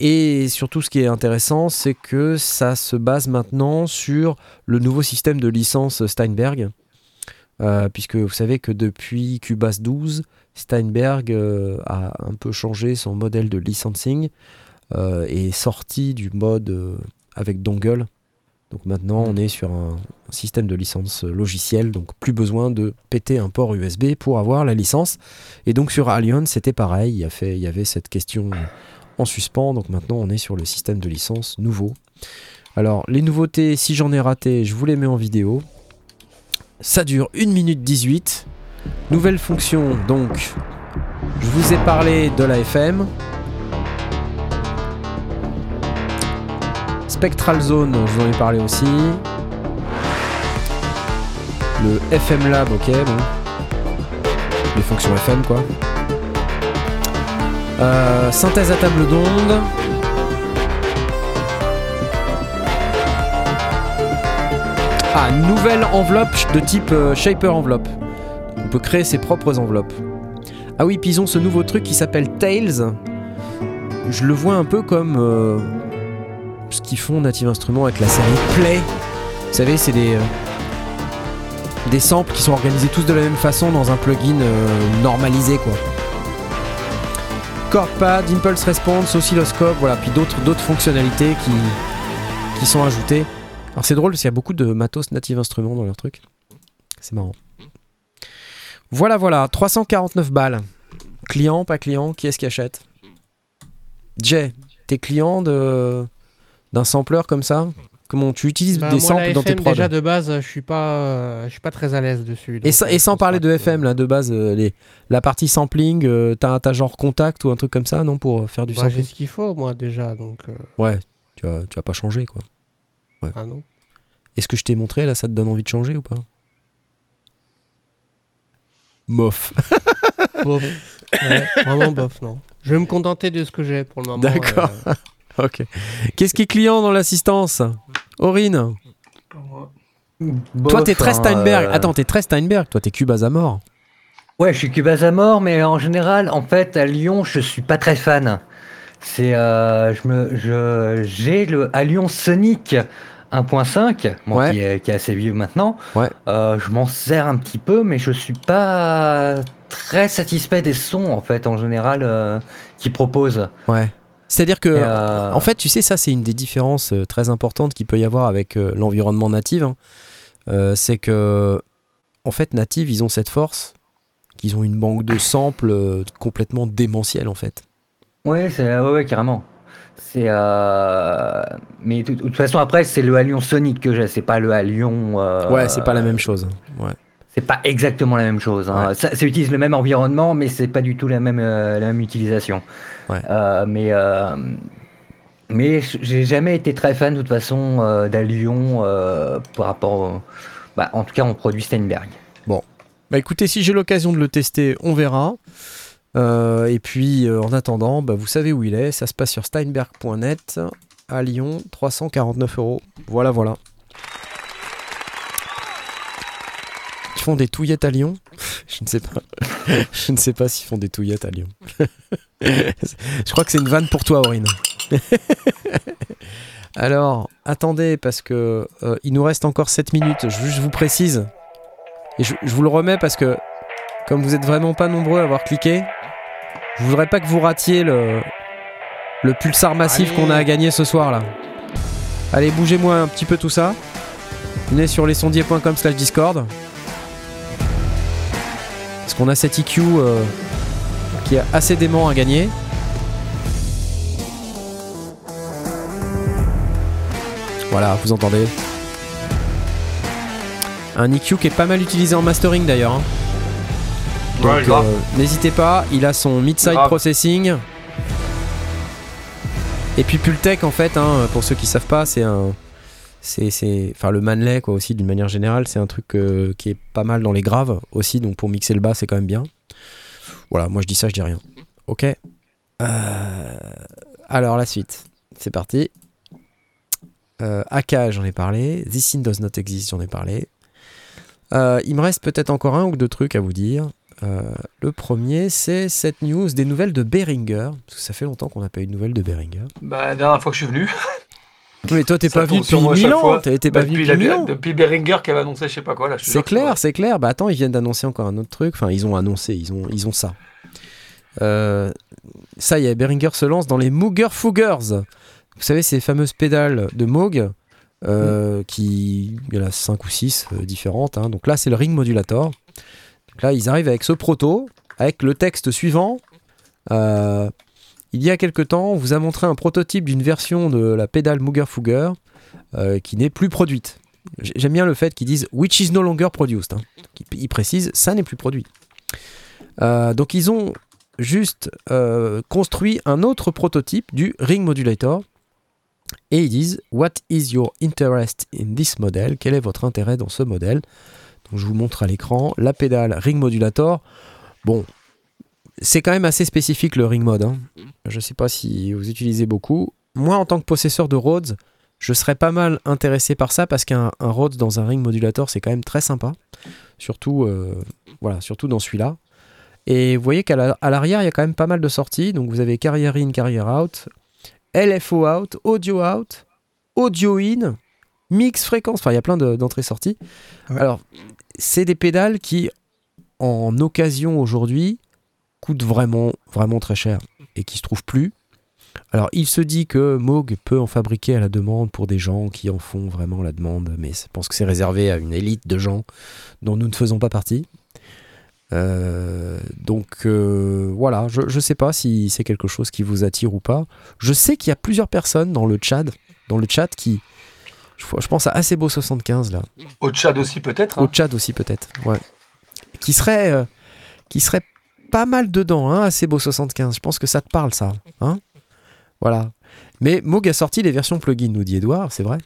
et surtout, ce qui est intéressant, c'est que ça se base maintenant sur le nouveau système de licence Steinberg. Euh, puisque vous savez que depuis Cubase 12, Steinberg a un peu changé son modèle de licensing et sorti du mode avec dongle. Donc maintenant, on est sur un, système de licence logicielle, donc plus besoin de péter un port USB pour avoir la licence. Et donc sur Allion, c'était pareil, il y, il y avait cette question en suspens, donc maintenant on est sur le système de licence nouveau. Alors les nouveautés, si j'en ai raté, je vous les mets en vidéo. Ça dure 1 minute 18. Nouvelle fonction, donc je vous ai parlé de la FM. Spectral Zone, je vous en ai parlé aussi. Le FM Lab, ok, bon. Les fonctions FM, quoi. Euh, synthèse à table d'onde. Ah, nouvelle enveloppe de type euh, Shaper Envelope. On peut créer ses propres enveloppes. Ah oui, puis ils ont ce nouveau truc qui s'appelle Tails. Je le vois un peu comme euh, ce qu'ils font Native Instruments avec la série Play. Vous savez, c'est des, euh, des samples qui sont organisés tous de la même façon dans un plugin euh, normalisé, quoi. Impulse Response, oscilloscope, voilà, puis d'autres d'autres fonctionnalités qui, qui sont ajoutées. Alors c'est drôle parce qu'il y a beaucoup de matos Native Instruments dans leur truc. C'est marrant. Voilà, voilà, 349 balles. Client, pas client, qui est-ce qui achète? Jay, t'es client de d'un sampler comme ça Comment tu utilises Bah, des moi, samples la dans tes FM, prods déjà de base, je suis pas, euh, je suis pas très à l'aise dessus. Et, sa- euh, et sans parler de FM là, de base, euh, les, la partie sampling, euh, t'as genre contact ou un truc comme ça, non, pour faire du Bah, j'ai sampling ce qu'il faut moi déjà, donc Ouais, tu vas, tu vas pas changer quoi. ah non. Est-ce que je t'ai montré là, ça te donne envie de changer ou pas? Mof. Bof. Ouais, vraiment bof, non. Je vais me contenter de ce que j'ai pour le moment. D'accord. ok. Qu'est-ce qui est client dans l'assistance? Aurine? Toi, t'es très hein, Steinberg. euh, Attends, t'es très Steinberg. Toi, t'es Cubase à mort. Ouais, je suis Cubase à mort, mais en général, en fait, à Lyon, je suis pas très fan. C'est, euh, je me, je, j'ai le Allion Sonic 1.5, bon, Ouais. qui, est, qui est assez vieux maintenant. Ouais. Euh, je m'en sers un petit peu, mais je suis pas très satisfait des sons, en fait, en général, euh, qu'ils proposent. Ouais. C'est-à-dire que, euh, en fait, tu sais, ça, c'est une des différences euh, très importantes qu'il peut y avoir avec euh, l'environnement native. hein. Euh, c'est que, en fait, native, ils ont cette force qu'ils ont une banque de samples complètement démentielle, en fait. Ouais, c'est, ouais, ouais, carrément. C'est, euh, mais de, toute façon, après, c'est le Allion Sonic que j'ai, c'est pas le Allion. Ouais, c'est pas la même chose. Ouais. C'est pas exactement la même chose. hein. Ouais. Ça, ça utilise le même environnement, mais c'est pas du tout la même, euh, la même utilisation. Ouais. Euh, mais euh, mais j'ai jamais été très fan de toute façon euh, d'Allion par rapport, au- bah, en tout cas, on produit Steinberg. Bah écoutez, si j'ai l'occasion de le tester, on verra. Et puis en attendant, bah, vous savez où il est. Ça se passe sur steinberg.net à Lyon, 349 euros. Voilà, voilà. Font des touillettes à Lyon Je ne sais pas. Je ne sais pas s'ils font des touillettes à Lyon. Je crois que c'est une vanne pour toi, Aurine. Alors, attendez, parce que euh, il nous reste encore 7 minutes. Je, je vous précise. Et je, je vous le remets parce que, comme vous êtes vraiment pas nombreux à avoir cliqué, je voudrais pas que vous ratiez le, le pulsar massif qu'on a à gagner ce soir là. Allez, bougez-moi un petit peu tout ça. Venez sur lesondiers.com slash discord. Parce qu'on a cet EQ euh, qui est assez dément à gagner. Voilà, vous entendez. Un EQ qui est pas mal utilisé en mastering d'ailleurs. hein. Donc euh, n'hésitez pas, il a son mid-side processing. Et puis Pultec en fait, hein, pour ceux qui savent pas, c'est un. C'est, enfin le Manley quoi aussi d'une manière générale, c'est un truc euh, qui est pas mal dans les graves aussi, donc pour mixer le bas c'est quand même bien. Voilà, moi je dis ça, je dis rien. Ok. Euh, alors la suite, c'est parti. Euh, AK, j'en ai parlé. This Does Not Exist, j'en ai parlé. Il me reste peut-être encore un ou deux trucs à vous dire. Le premier, c'est cette news des nouvelles de Behringer. Parce que ça fait longtemps qu'on n'a pas eu de nouvelles de Behringer. Bah, la dernière fois que je suis venu. Mais toi, t'es pas venu depuis fois. T'es t'es Bah, pas venu depuis, ans. depuis Beringer qui avait annoncé je sais pas quoi là. C'est clair, c'est clair. Bah attends, ils viennent d'annoncer encore un autre truc. Enfin, ils ont annoncé, ils ont, ils ont ça. Euh, ça y est, Behringer se lance dans les Mooger Foogers. Vous savez, ces fameuses pédales de Moog, euh, qui, il y en a 5 ou 6 différentes. hein. Donc là, c'est le ring modulator. Donc là, ils arrivent avec ce proto, avec le texte suivant. Il y a quelque temps, on vous a montré un prototype d'une version de la pédale Mooger Fooger euh, qui n'est plus produite. J'aime bien le fait qu'ils disent which is no longer produced. hein. Ils précisent ça n'est plus produit. Euh, donc ils ont juste euh, construit un autre prototype du ring modulator et ils disent what is your interest in this model? Quel est votre intérêt dans ce modèle? Donc, je vous montre à l'écran la pédale Ring Modulator. Bon, c'est quand même assez spécifique le Ring Mod. hein. Je sais pas si vous utilisez beaucoup. Moi, en tant que possesseur de Rhodes, je serais pas mal intéressé par ça parce qu'un un Rhodes dans un Ring Modulator, c'est quand même très sympa. Surtout, euh, voilà, surtout dans celui-là. Et vous voyez qu'à la- l'arrière, il y a quand même pas mal de sorties. Donc vous avez Carrière In, Carrière Out, LFO Out, Audio Out, Audio In, Mix Fréquence. Enfin, il y a plein de- d'entrées-sorties. Ouais. Alors, c'est des pédales qui, en occasion aujourd'hui, coûtent vraiment, vraiment très cher et qui se trouvent plus. Alors, il se dit que Moog peut en fabriquer à la demande pour des gens qui en font vraiment la demande, mais je pense que c'est réservé à une élite de gens dont nous ne faisons pas partie. Euh, donc euh, voilà, je ne sais pas si c'est quelque chose qui vous attire ou pas. Je sais qu'il y a plusieurs personnes dans le chat, dans le chat qui, je, je pense à Acebo 75 là, Au Tchad aussi, peut-être. hein. au chat aussi peut-être, ouais, qui serait, euh, qui serait pas mal dedans, hein, Acebo 75. Je pense que ça te parle ça, hein Voilà. Mais Moog a sorti les versions plugin, nous dit Edouard, c'est vrai,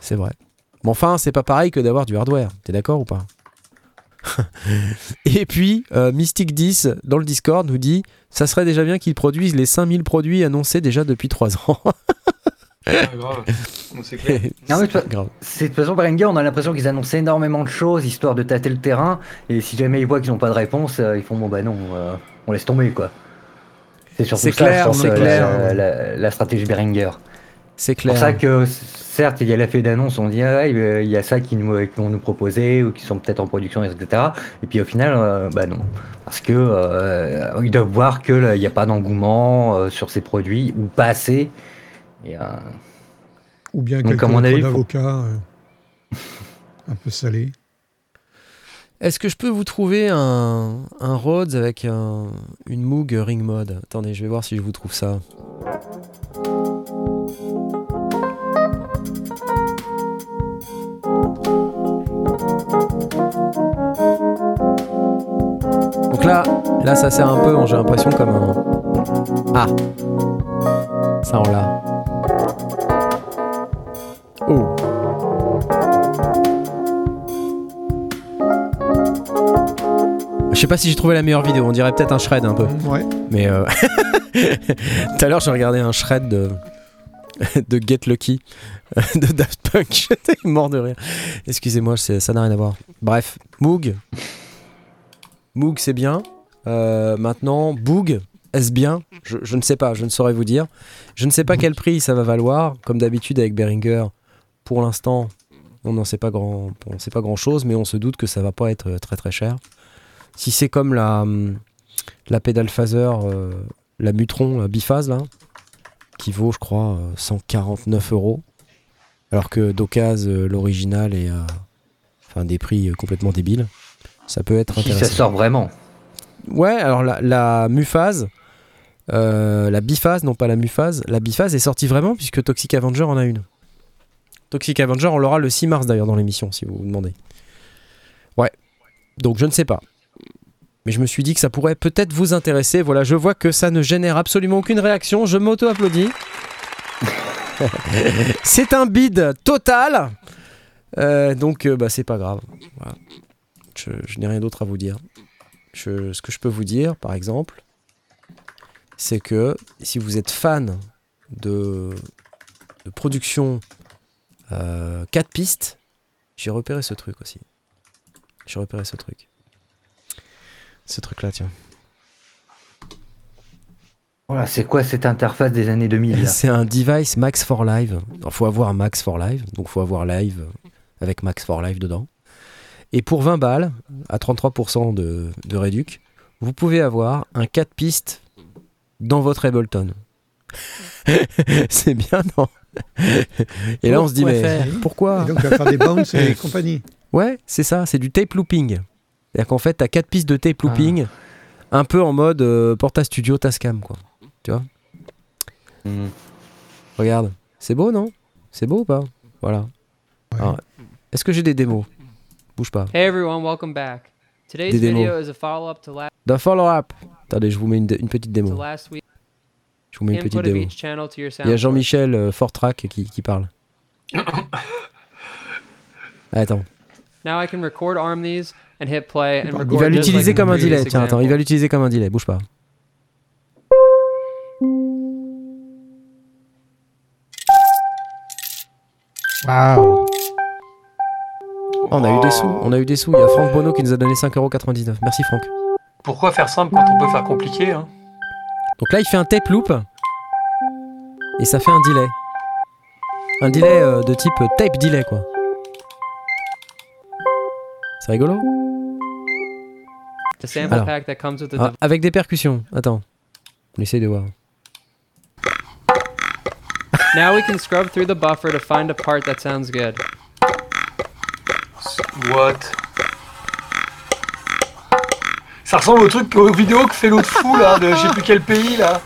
c'est vrai. Mais enfin, c'est pas pareil que d'avoir du hardware. T'es d'accord ou pas? Et puis, euh, Mystic 10 dans le Discord nous dit ça serait déjà bien qu'ils produisent les 5000 produits annoncés déjà depuis 3 ans. C'est clair. Non, mais grave. C'est de toute façon, Behringer, on a l'impression qu'ils annoncent énormément de choses histoire de tâter le terrain. Et si jamais ils voient qu'ils n'ont pas de réponse, euh, ils font bon bah non, euh, on laisse tomber quoi. C'est surtout C'est ça, clair, je pense, c'est euh, clair. La, la- la stratégie Behringer. C'est C'est pour clair. ça que certes, il y a l'effet d'annonce, on dit ah, ouais, euh, il y a ça qui nous, qui vont nous proposer ou qui sont peut-être en production, etc. Et puis au final, euh, bah non, parce que euh, ils doivent voir que là, il n'y a pas d'engouement euh, sur ces produits ou pas assez. Et, euh, Ou bien Donc, faut- d'avocats euh, un peu salés. Est-ce que je peux vous trouver un, un Rhodes avec un- une Moog Ring Mode Attendez, je vais voir si je vous trouve ça. Donc là, là ça sert un peu, j'ai l'impression comme un... Ah Ça on l'a. Oh Je sais pas si j'ai trouvé la meilleure vidéo, on dirait peut-être un shred un peu. Ouais. Mais euh, tout à l'heure, j'ai regardé un shred de, de Get Lucky de Daft Punk. J'étais mort de rire. Excusez-moi, ça n'a rien à voir. Bref, Moog. Moog, c'est bien. Euh, maintenant, Boog, est-ce bien? Je, je ne sais pas, je ne saurais vous dire. Je ne sais pas quel prix ça va valoir. Comme d'habitude avec Behringer, pour l'instant, on n'en sait pas grand, on sait pas grand chose, mais on se doute que ça va pas être très très cher. Si c'est comme la, hum, la pédale phaser, euh, la Mutron la biphase là, qui vaut je crois euh, 149 euros, alors que d'occasion euh, l'original est à enfin, des prix euh, complètement débiles, ça peut être si ça intéressant. sort vraiment. Ouais, alors la, euh, la biphase, non pas la Muphase, la biphase est sortie vraiment puisque Toxic Avenger en a une. Toxic Avenger, on l'aura le 6 mars d'ailleurs dans l'émission si vous vous demandez. Ouais, donc je ne sais pas. Mais je me suis dit que ça pourrait peut-être vous intéresser. Voilà, je vois que ça ne génère absolument aucune réaction. Je m'auto-applaudis. c'est un bid total. Euh, donc, euh, bah, c'est pas grave. Voilà. Je, n'ai rien d'autre à vous dire. Ce que je peux vous dire, par exemple, c'est que si vous êtes fan de, de production 4 pistes, j'ai repéré ce truc aussi. J'ai repéré ce truc. Ce truc-là, tiens. Voilà, c'est quoi cette interface des années 2000 là C'est un device Max for Live. Il faut avoir Max for Live, donc faut avoir Live avec Max for Live dedans. Et pour 20 balles, à 33% de, de réduc, vous pouvez avoir un 4 pistes dans votre Ableton. c'est bien, non? Et là, on se dit, mais faire pourquoi Et donc, tu vas faire des bounces et compagnie. Ouais, c'est ça, c'est du tape looping. C'est-à-dire qu'en fait, t'as quatre pistes de tape looping, un peu en mode euh, Porta Studio Tascam, quoi. Hmm. Regarde, c'est beau, non? C'est beau ou pas? Voilà. Ouais. Est-ce que j'ai des démos? Bouge pas. Hey everyone, welcome back. Today's Des démos. video is a follow-up to, la- D'un follow-up. Attendez, je vous mets une, une petite to démo. Je vous mets une petite démo. Il y a. Jean-Michel euh, Fortrack qui, qui parle. Ah, Attends. Now I can record arm these and hit play and Il va record Il va l'utiliser like comme un delay. Tiens, attends, il va l'utiliser comme un delay. Bouge pas. Waouh. Oh, on a eu des sous. On a eu des sous. Il y a Franck Bono qui nous a donné 5,99€. Merci Franck. Pourquoi faire simple quand on peut faire compliqué hein? Donc là, il fait un tape loop. Et ça fait un delay. Un delay euh, de type tape delay, quoi. C'est rigolo The sample Alors. pack that comes with the Ah, Avec des percussions. Attends. On essaye de voir. Now we can scrub through the buffer to find a part that sounds good. What Ça ressemble au truc, aux vidéos que fait l'autre fou là, de je sais plus quel pays là.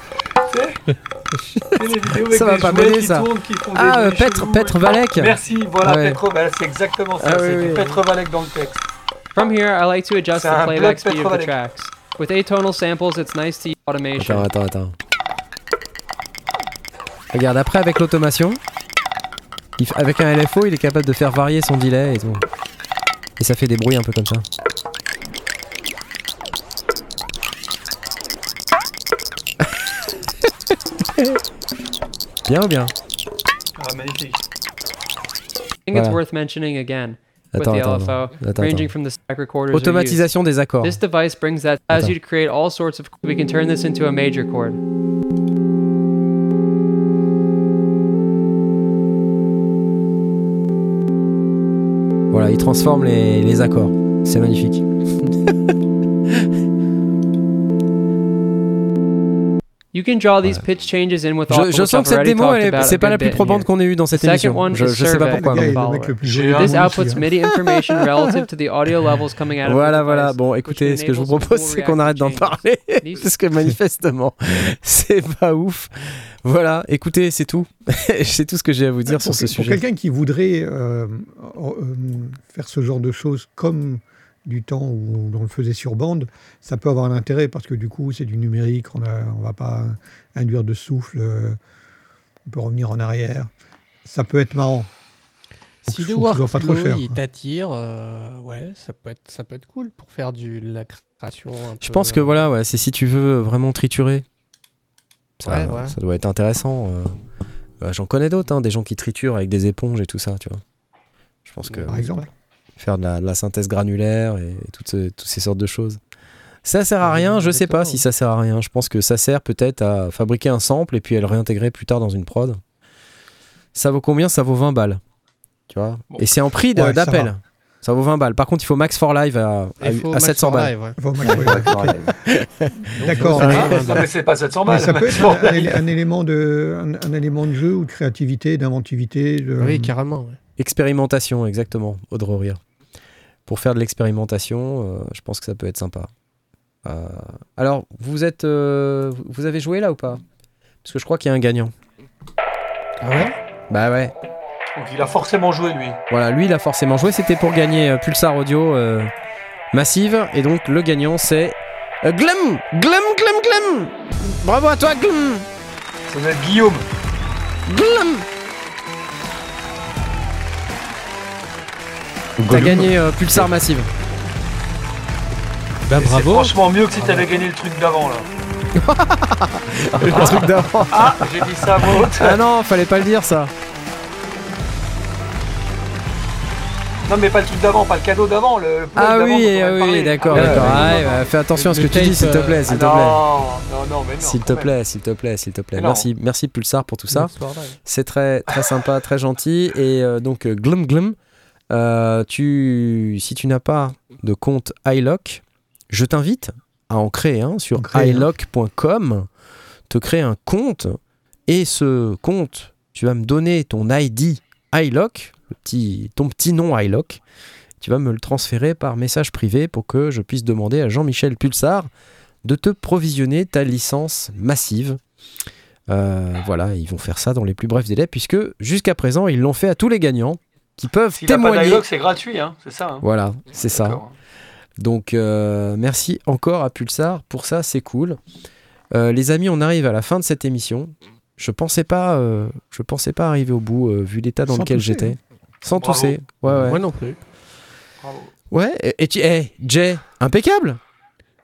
Tu sais Ça va pas qui ça. tournent, qui font des Ah, euh, chelous. Petre Valek. Merci, voilà, Ouais. Petre Valek, c'est exactement ça, Ah, c'est oui, du oui. Petre Valek dans le texte. From here, I like to adjust the playback speed of the tracks. With atonal samples, it's nice to use automation. Attends, attends, attends. Regarde, après, avec l'automation, avec un LFO, il est capable de faire varier son delay et tout. Et ça fait des bruits un peu comme ça. Bien ou bien Ah, magnifique. I think it's Voilà. worth mentioning again with Attends, the attends, LFO, attends, attends. ranging from the stack recorders. we use. Automatisation des accords. This device brings that allows you to create all sorts of. We can turn this into a major chord. Voilà, il transforme les, les accords. C'est magnifique. You can draw these Ouais. pitch changes in with Je, sens que cette démo, c'est pas la plus probante qu'on ait eue dans cette émission. one Je, je sais pas pourquoi. This outputs. MIDI information relative to the audio levels coming out of Voilà, the voilà. Bon, écoutez, ce que je vous propose, c'est qu'on arrête d'en parler. Parce que manifestement, c'est pas ouf. Voilà, écoutez, c'est tout. c'est tout ce que j'ai à vous dire sur pour, ce pour sujet. quelqu'un qui voudrait euh, euh, faire ce genre de choses comme du temps où on le faisait sur bande, ça peut avoir un intérêt parce que du coup, c'est du numérique, on ne va pas induire de souffle, euh, on peut revenir en arrière. Ça peut être marrant. Donc, Si faut le workflow t'attire, euh, ouais, ça peut être ça peut être cool pour faire du de la création. un Je peu, pense que euh, voilà, ouais, c'est si tu veux vraiment triturer. Ça, Ouais, ouais. ça doit être intéressant. euh. Euh, J'en connais d'autres, hein, des gens qui triturent avec des éponges et tout ça, tu vois. Je pense que Par exemple. Faire de la, de la synthèse granulaire et, toutes, ce- toutes ces sortes de choses. Ça sert à rien, je sais pas si ça sert à rien. Je pense que ça sert peut-être à fabriquer un sample et puis à le réintégrer plus tard dans une prod. Ça vaut combien? Ça vaut 20 balles. Tu vois? Bon. Et c'est en prix de- Ouais, ça d'appel. Ça, vaut 20 balles. Par contre, il faut Max for Live à, à- à Max 700 for balles. D'accord, mais- c'est pas 700 mais balles. ça peut être un, un élément de, un, un élément de jeu ou de créativité, d'inventivité. de- Oui, carrément. ouais. Expérimentation, exactement, Audre Rire. Pour faire de l'expérimentation, euh, je pense que ça peut être sympa. Euh, alors, vous êtes, euh, vous avez joué là ou pas? Parce que je crois qu'il y a un gagnant. Ah ouais? Bah ouais. Donc il a forcément joué lui. Voilà, lui il a forcément joué. C'était pour gagner euh, Pulsar Audio euh, Massive. Et donc le gagnant c'est euh, Glum Glum Glum Glum Bravo à toi Glum Ça doit être Guillaume. Glum T'as gagné euh, Pulsar Massive. Bah Et C'est bravo. franchement mieux que si t'avais gagné le truc d'avant là. Le truc d'avant. Ah, j'ai dit ça à voix haute. Ah non, fallait pas le dire ça. Non mais pas le truc d'avant, pas le cadeau d'avant. Le, Ah d'avant oui, ah oui, d'accord, Ah, d'accord. ouais, Ah, ouais, ouais. fais attention à ce que tu dis, s'il te tape, plaît, euh, s'il Ah te plaît. non, non, non, mais non. S'il te quand plaît, s'il te plaît, s'il te plaît. Non. Merci, merci Pulsar pour tout ça. C'est très, très sympa, très gentil. Et euh, donc, euh, Glum Glum, euh, tu, si tu n'as pas de compte iLock, je t'invite à en créer un sur iLock.com, te créer un compte. Et ce compte, tu vas me donner ton ID iLock, petit, ton petit nom iLock. Tu vas me le transférer par message privé pour que je puisse demander à Jean-Michel Pulsar de te provisionner ta licence massive. Euh, voilà, ils vont faire ça dans les plus brefs délais, puisque jusqu'à présent, ils l'ont fait à tous les gagnants qui peuvent témoigner. c'est gratuit, hein, c'est ça. hein. Voilà, c'est ça. Donc, euh, merci encore à Pulsar pour ça, c'est cool. Euh, les amis, on arrive à la fin de cette émission. Je pensais pas, euh, je pensais pas arriver au bout, euh, vu l'état dans Sans lequel j'étais. Sans Bravo. tousser. Ouais, ouais. Moi non plus. Bravo. Ouais, et, tu- eh, Jay, impeccable.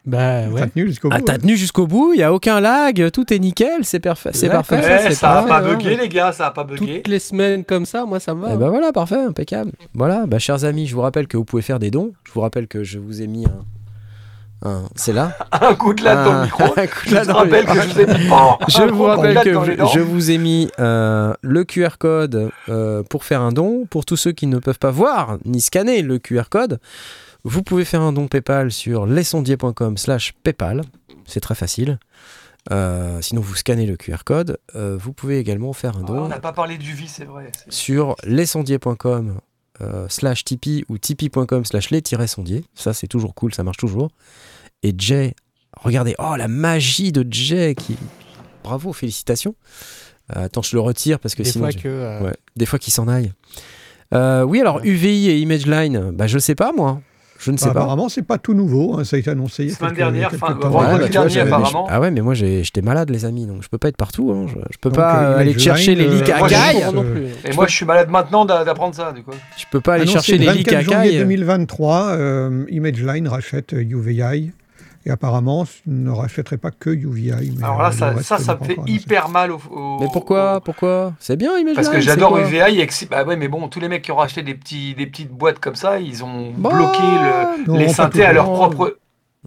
Bah T'as ouais. tenu jusqu'au bout. Ah, t'as hein. tenu jusqu'au bout, il y a aucun lag, tout est nickel, c'est parfait, c'est Ouais, parfait. Eh, ça, ça, a pas hein. bugué, les gars, ça a pas bugué. Toutes les semaines comme ça, moi ça me va. Et ben voilà, parfait, impeccable. Voilà, bah chers amis, je vous rappelle que vous pouvez faire des dons. Je vous rappelle que je vous ai mis un, un- c'est là. Un coup de latte dans Un- le micro. un coup de Je dans rappelle que je vous ai mis Je rappelle que dans je, vous ai mis euh, le QR code euh, pour faire un don. Pour tous ceux qui ne peuvent pas voir ni scanner le QR code, vous pouvez faire un don PayPal sur lesondier.com slash PayPal. C'est très facile. Euh, sinon, vous scannez le QR code. Euh, vous pouvez également faire un Ah, don on n'a pas parlé du vie, c'est vrai. Sur lesondiers.com euh, slash Tipeee ou tipeee.com slash les-sondiers. Ça, c'est toujours cool, ça marche toujours. Et Jay, regardez, oh la magie de Jay qui... Bravo, félicitations. Euh, attends, je le retire parce que Des sinon... fois que. euh, Ouais, des fois qu'il s'en aille. Euh, oui, alors UVI et ImageLine, bah, je sais pas moi. Je ne sais Bah, pas. apparemment, c'est pas tout nouveau. hein, Ça a été annoncé. Semaine dernière, fin- bah, dernier, j'avais- apparemment. Ah ouais, mais moi j'étais malade, les amis, donc je peux pas être partout. hein. Je, je peux Donc, pas euh, euh, aller chercher les euh, leaks à caille. plus. Et moi, je suis malade maintenant d'a- d'apprendre ça, du coup. Je peux pas aller chercher le les leaks à 24 janvier caille. 2023, euh, ImageLine rachète euh, UVI. Et apparemment, ne rachèterait pas que UVI. Mais Alors là, euh, ça, reste ça, me fait hyper mal au. au- Mais pourquoi au- Pourquoi? C'est bien ImageLine. Parce que j'adore UVI et que bah ouais, mais bon, tous les mecs qui ont racheté des, petits, des petites boîtes comme ça, ils ont Bah, bloqué le- Non, les synthés à leur propre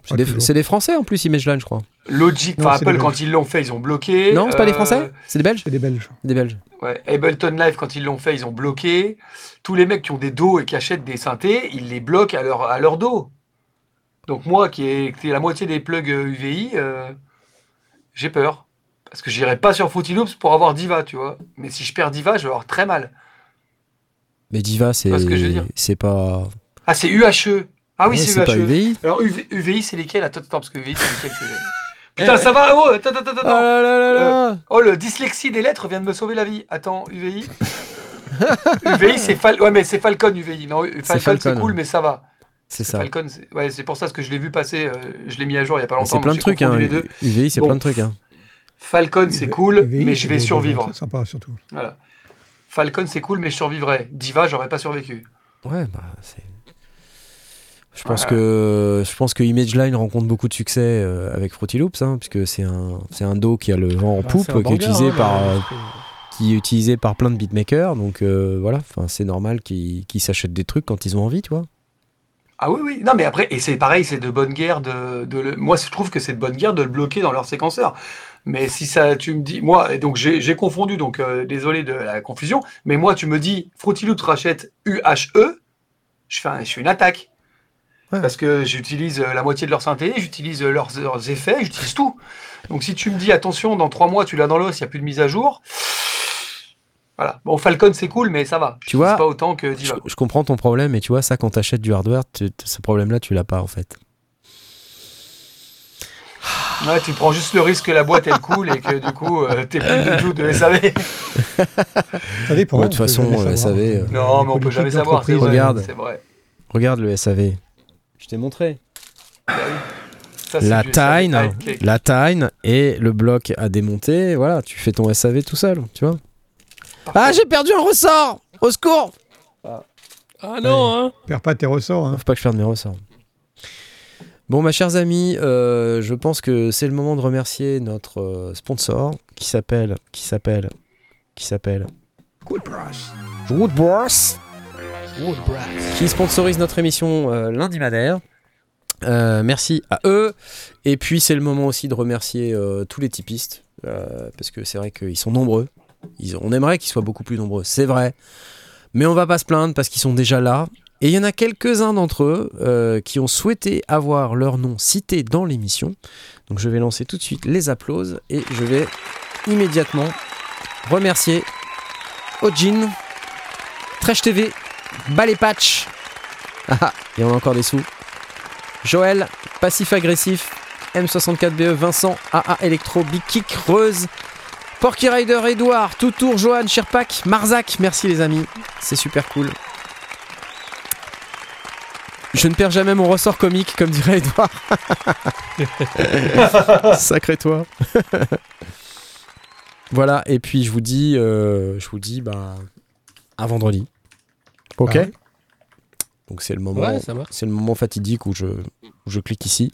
C'est des, Français en plus, ImageLine, je crois. logique. Non, Enfin, Apple, quand ils l'ont fait, ils ont bloqué. Non, c'est pas des Euh, Français? C'est des Belges? C'est des Belges. Des Belges. Ouais, Ableton Live, quand ils l'ont fait, ils ont bloqué. Tous les mecs qui ont des dos et qui achètent des synthés, ils les bloquent à leur, à leur dos. Donc moi, qui ai, qui ai la moitié des plugs euh, UVI, euh, j'ai peur. Parce que j'irai pas sur Fruity Loops pour avoir Diva, tu vois. Mais si je perds Diva, je vais avoir très mal. Mais Diva, c'est vois ce que je veux dire? c'est pas. Ah, c'est UHE. Ah oui, Ouais, c'est UHE. UVI. Alors UV- UVI, c'est lesquels? Attends, attends, parce que UVI, c'est lesquels que j'ai Putain, ça va Oh, attends, attends, attends. Oh là là là là Oh, le dyslexie des lettres vient de me sauver la vie. Attends, UVI. UVI, c'est Fal... ouais, mais c'est Falcon UVI. Non, Falcon, c'est cool, mais ça va. C'est ça. Falcon, c'est ouais, c'est pour ça que je l'ai vu passer. euh, je l'ai mis à jour il y a pas longtemps. C'est plein de trucs, hein. UVI, c'est Bon. plein de trucs, hein. Falcon, c'est cool, UVI, mais je c'est vais survivre. gens très sympas, surtout. Voilà. Falcon, c'est cool, mais je survivrai. Diva, j'aurais pas survécu. Ouais, bah, c'est. Je pense que je pense que ImageLine rencontre beaucoup de succès euh, avec Fruity Loops, hein, puisque c'est un c'est un dos qui a le vent en Bah, poupe, c'est qui est utilisé hein, par mais- euh, qui est utilisé par plein de beatmakers, donc euh, voilà, enfin c'est normal qu'ils qu'ils s'achètent des trucs quand ils ont envie, tu vois. Ah oui, oui. Non, mais après, et c'est pareil, c'est de bonne guerre de, de le... Moi, je trouve que c'est de bonne guerre de le bloquer dans leur séquenceur. Mais si ça, tu me dis, moi, donc j'ai confondu, donc euh, désolé de la confusion, mais moi, tu me dis, Fruity rachète UHE, je fais, un- je fais une attaque. Ouais. Parce que j'utilise euh, la moitié de leur synthé, j'utilise euh, leurs, leurs effets, j'utilise tout. Donc si tu me dis, attention, dans trois mois, tu l'as dans l'os, il n'y a plus de mise à jour. Voilà. Bon, Falcon, c'est cool, mais ça va. Je Tu vois, pas autant que Je, Diva. je comprends ton problème, mais tu vois ça quand t'achètes du hardware, tu- ce problème-là tu l'as pas en fait. Ouais, tu prends juste le risque que la boîte elle coule et que du coup euh, t'es plus du tout de SAV. Ça dépend. Ouais, de on toute façon, euh, savoir. SAV, euh, Non, mais on peut jamais savoir. Vrai. Regarde. Vrai. Regarde le SAV. Je t'ai montré. Ça, La cake. la Tyne et le bloc à démonter. Voilà, tu fais ton SAV tout seul, tu vois. Ah, j'ai perdu un ressort Au secours Ah non, hein Perds pas tes ressorts. hein. Faut pas que je perde mes ressorts. Bon, mes chers amis, euh, je pense que c'est le moment de remercier notre euh, sponsor qui s'appelle, qui s'appelle, qui s'appelle Woodbrass. Woodbrass, qui sponsorise notre émission euh, lundi madère. Euh, merci à eux. Et puis c'est le moment aussi de remercier euh, tous les typistes euh, parce que c'est vrai qu'ils sont nombreux. On aimerait qu'ils soient beaucoup plus nombreux, c'est vrai. Mais on va pas se plaindre parce qu'ils sont déjà là. Et il y en a quelques-uns d'entre eux euh, qui ont souhaité avoir leur nom cité dans l'émission. Donc je vais lancer tout de suite les applauses et je vais immédiatement remercier Ojin, Trash TV, Ballet Patch. Ah, ah, il y en a encore des sous. Joël, Passif Agressif, M64BE, E, Vincent, AA Electro, Big Kick, Reuse, Porky Rider, Edouard, Toutour, Johan, Sherpak, Marzac. Merci les amis, c'est super cool. Je ne perds jamais mon ressort comique, comme dirait Edouard. Sacré toi. voilà, et puis je vous dis, euh, je vous dis, bah, à vendredi. Ok Ah. Donc c'est le moment, Ouais, c'est le moment fatidique où je, où je clique ici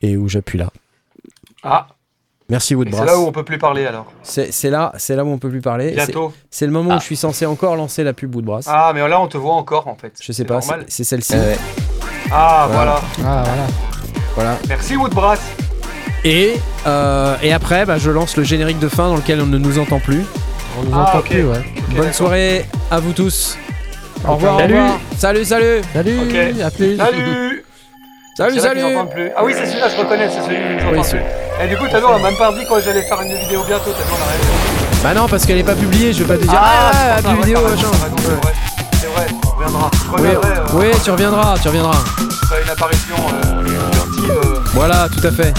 et où j'appuie là. Ah, Merci Woodbrass. c'est là où on peut plus parler alors. C'est c'est là, c'est là où on peut plus parler. C'est- Bientôt. C'est le moment Ah. où je suis censé encore lancer la pub Woodbrass. Ah, mais là on te voit encore en fait. je sais C'est pas, normal. c'est c'est celle-ci. Euh, Ah, Voilà. voilà. Ah, voilà. Voilà. Merci Woodbrass. Et, euh, et après, bah, je lance le générique de fin dans lequel on ne nous entend plus. On nous Ah, entend ok. plus, ouais. Bonne d'accord. soirée à vous tous. Au revoir, Salut. au revoir. Salut, salut. Salut, Ok. à plus. Salut Salut, salut. plus. Ah oui, c'est celui-là, je reconnais, c'est celui qui nous Oui, plus. Et du coup, t'as on a même pas dit quand j'allais faire une vidéo bientôt, tellement on a rien. Bah non, parce qu'elle est pas publiée, je vais pas te dire. Ah, Ah, la ouais, vidéo, machin. C'est vrai, on reviendra. Je Oui, euh, oui, tu reviendras, tu reviendras. je une apparition euh, euh, Voilà, tout à fait.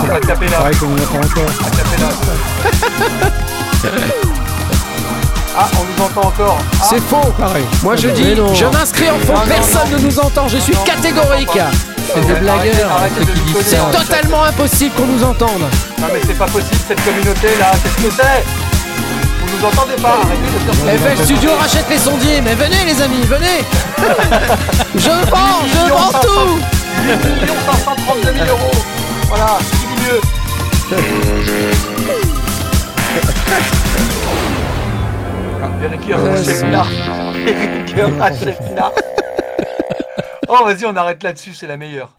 on va taper là, qu'on encore. taper là. Ah, on nous entend encore. Ah, C'est faux. Pareil. Moi je dis, je m'inscris en faux, Non, non, personne non. ne nous entend, je suis non, catégorique. C'est des blagueurs, hein. Totalement impossible qu'on nous entende. Non mais c'est pas possible cette communauté là, qu'est-ce que c'est Vous nous entendez pas, arrêtez de faire ça. FL Studio rachète les sondiers, mais venez les amis, venez. je vends, je vends tout. 8 532 000 euros Voilà, qui dit mieux Rachefina Eric Rachefina Oh vas-y on arrête là-dessus, c'est la meilleure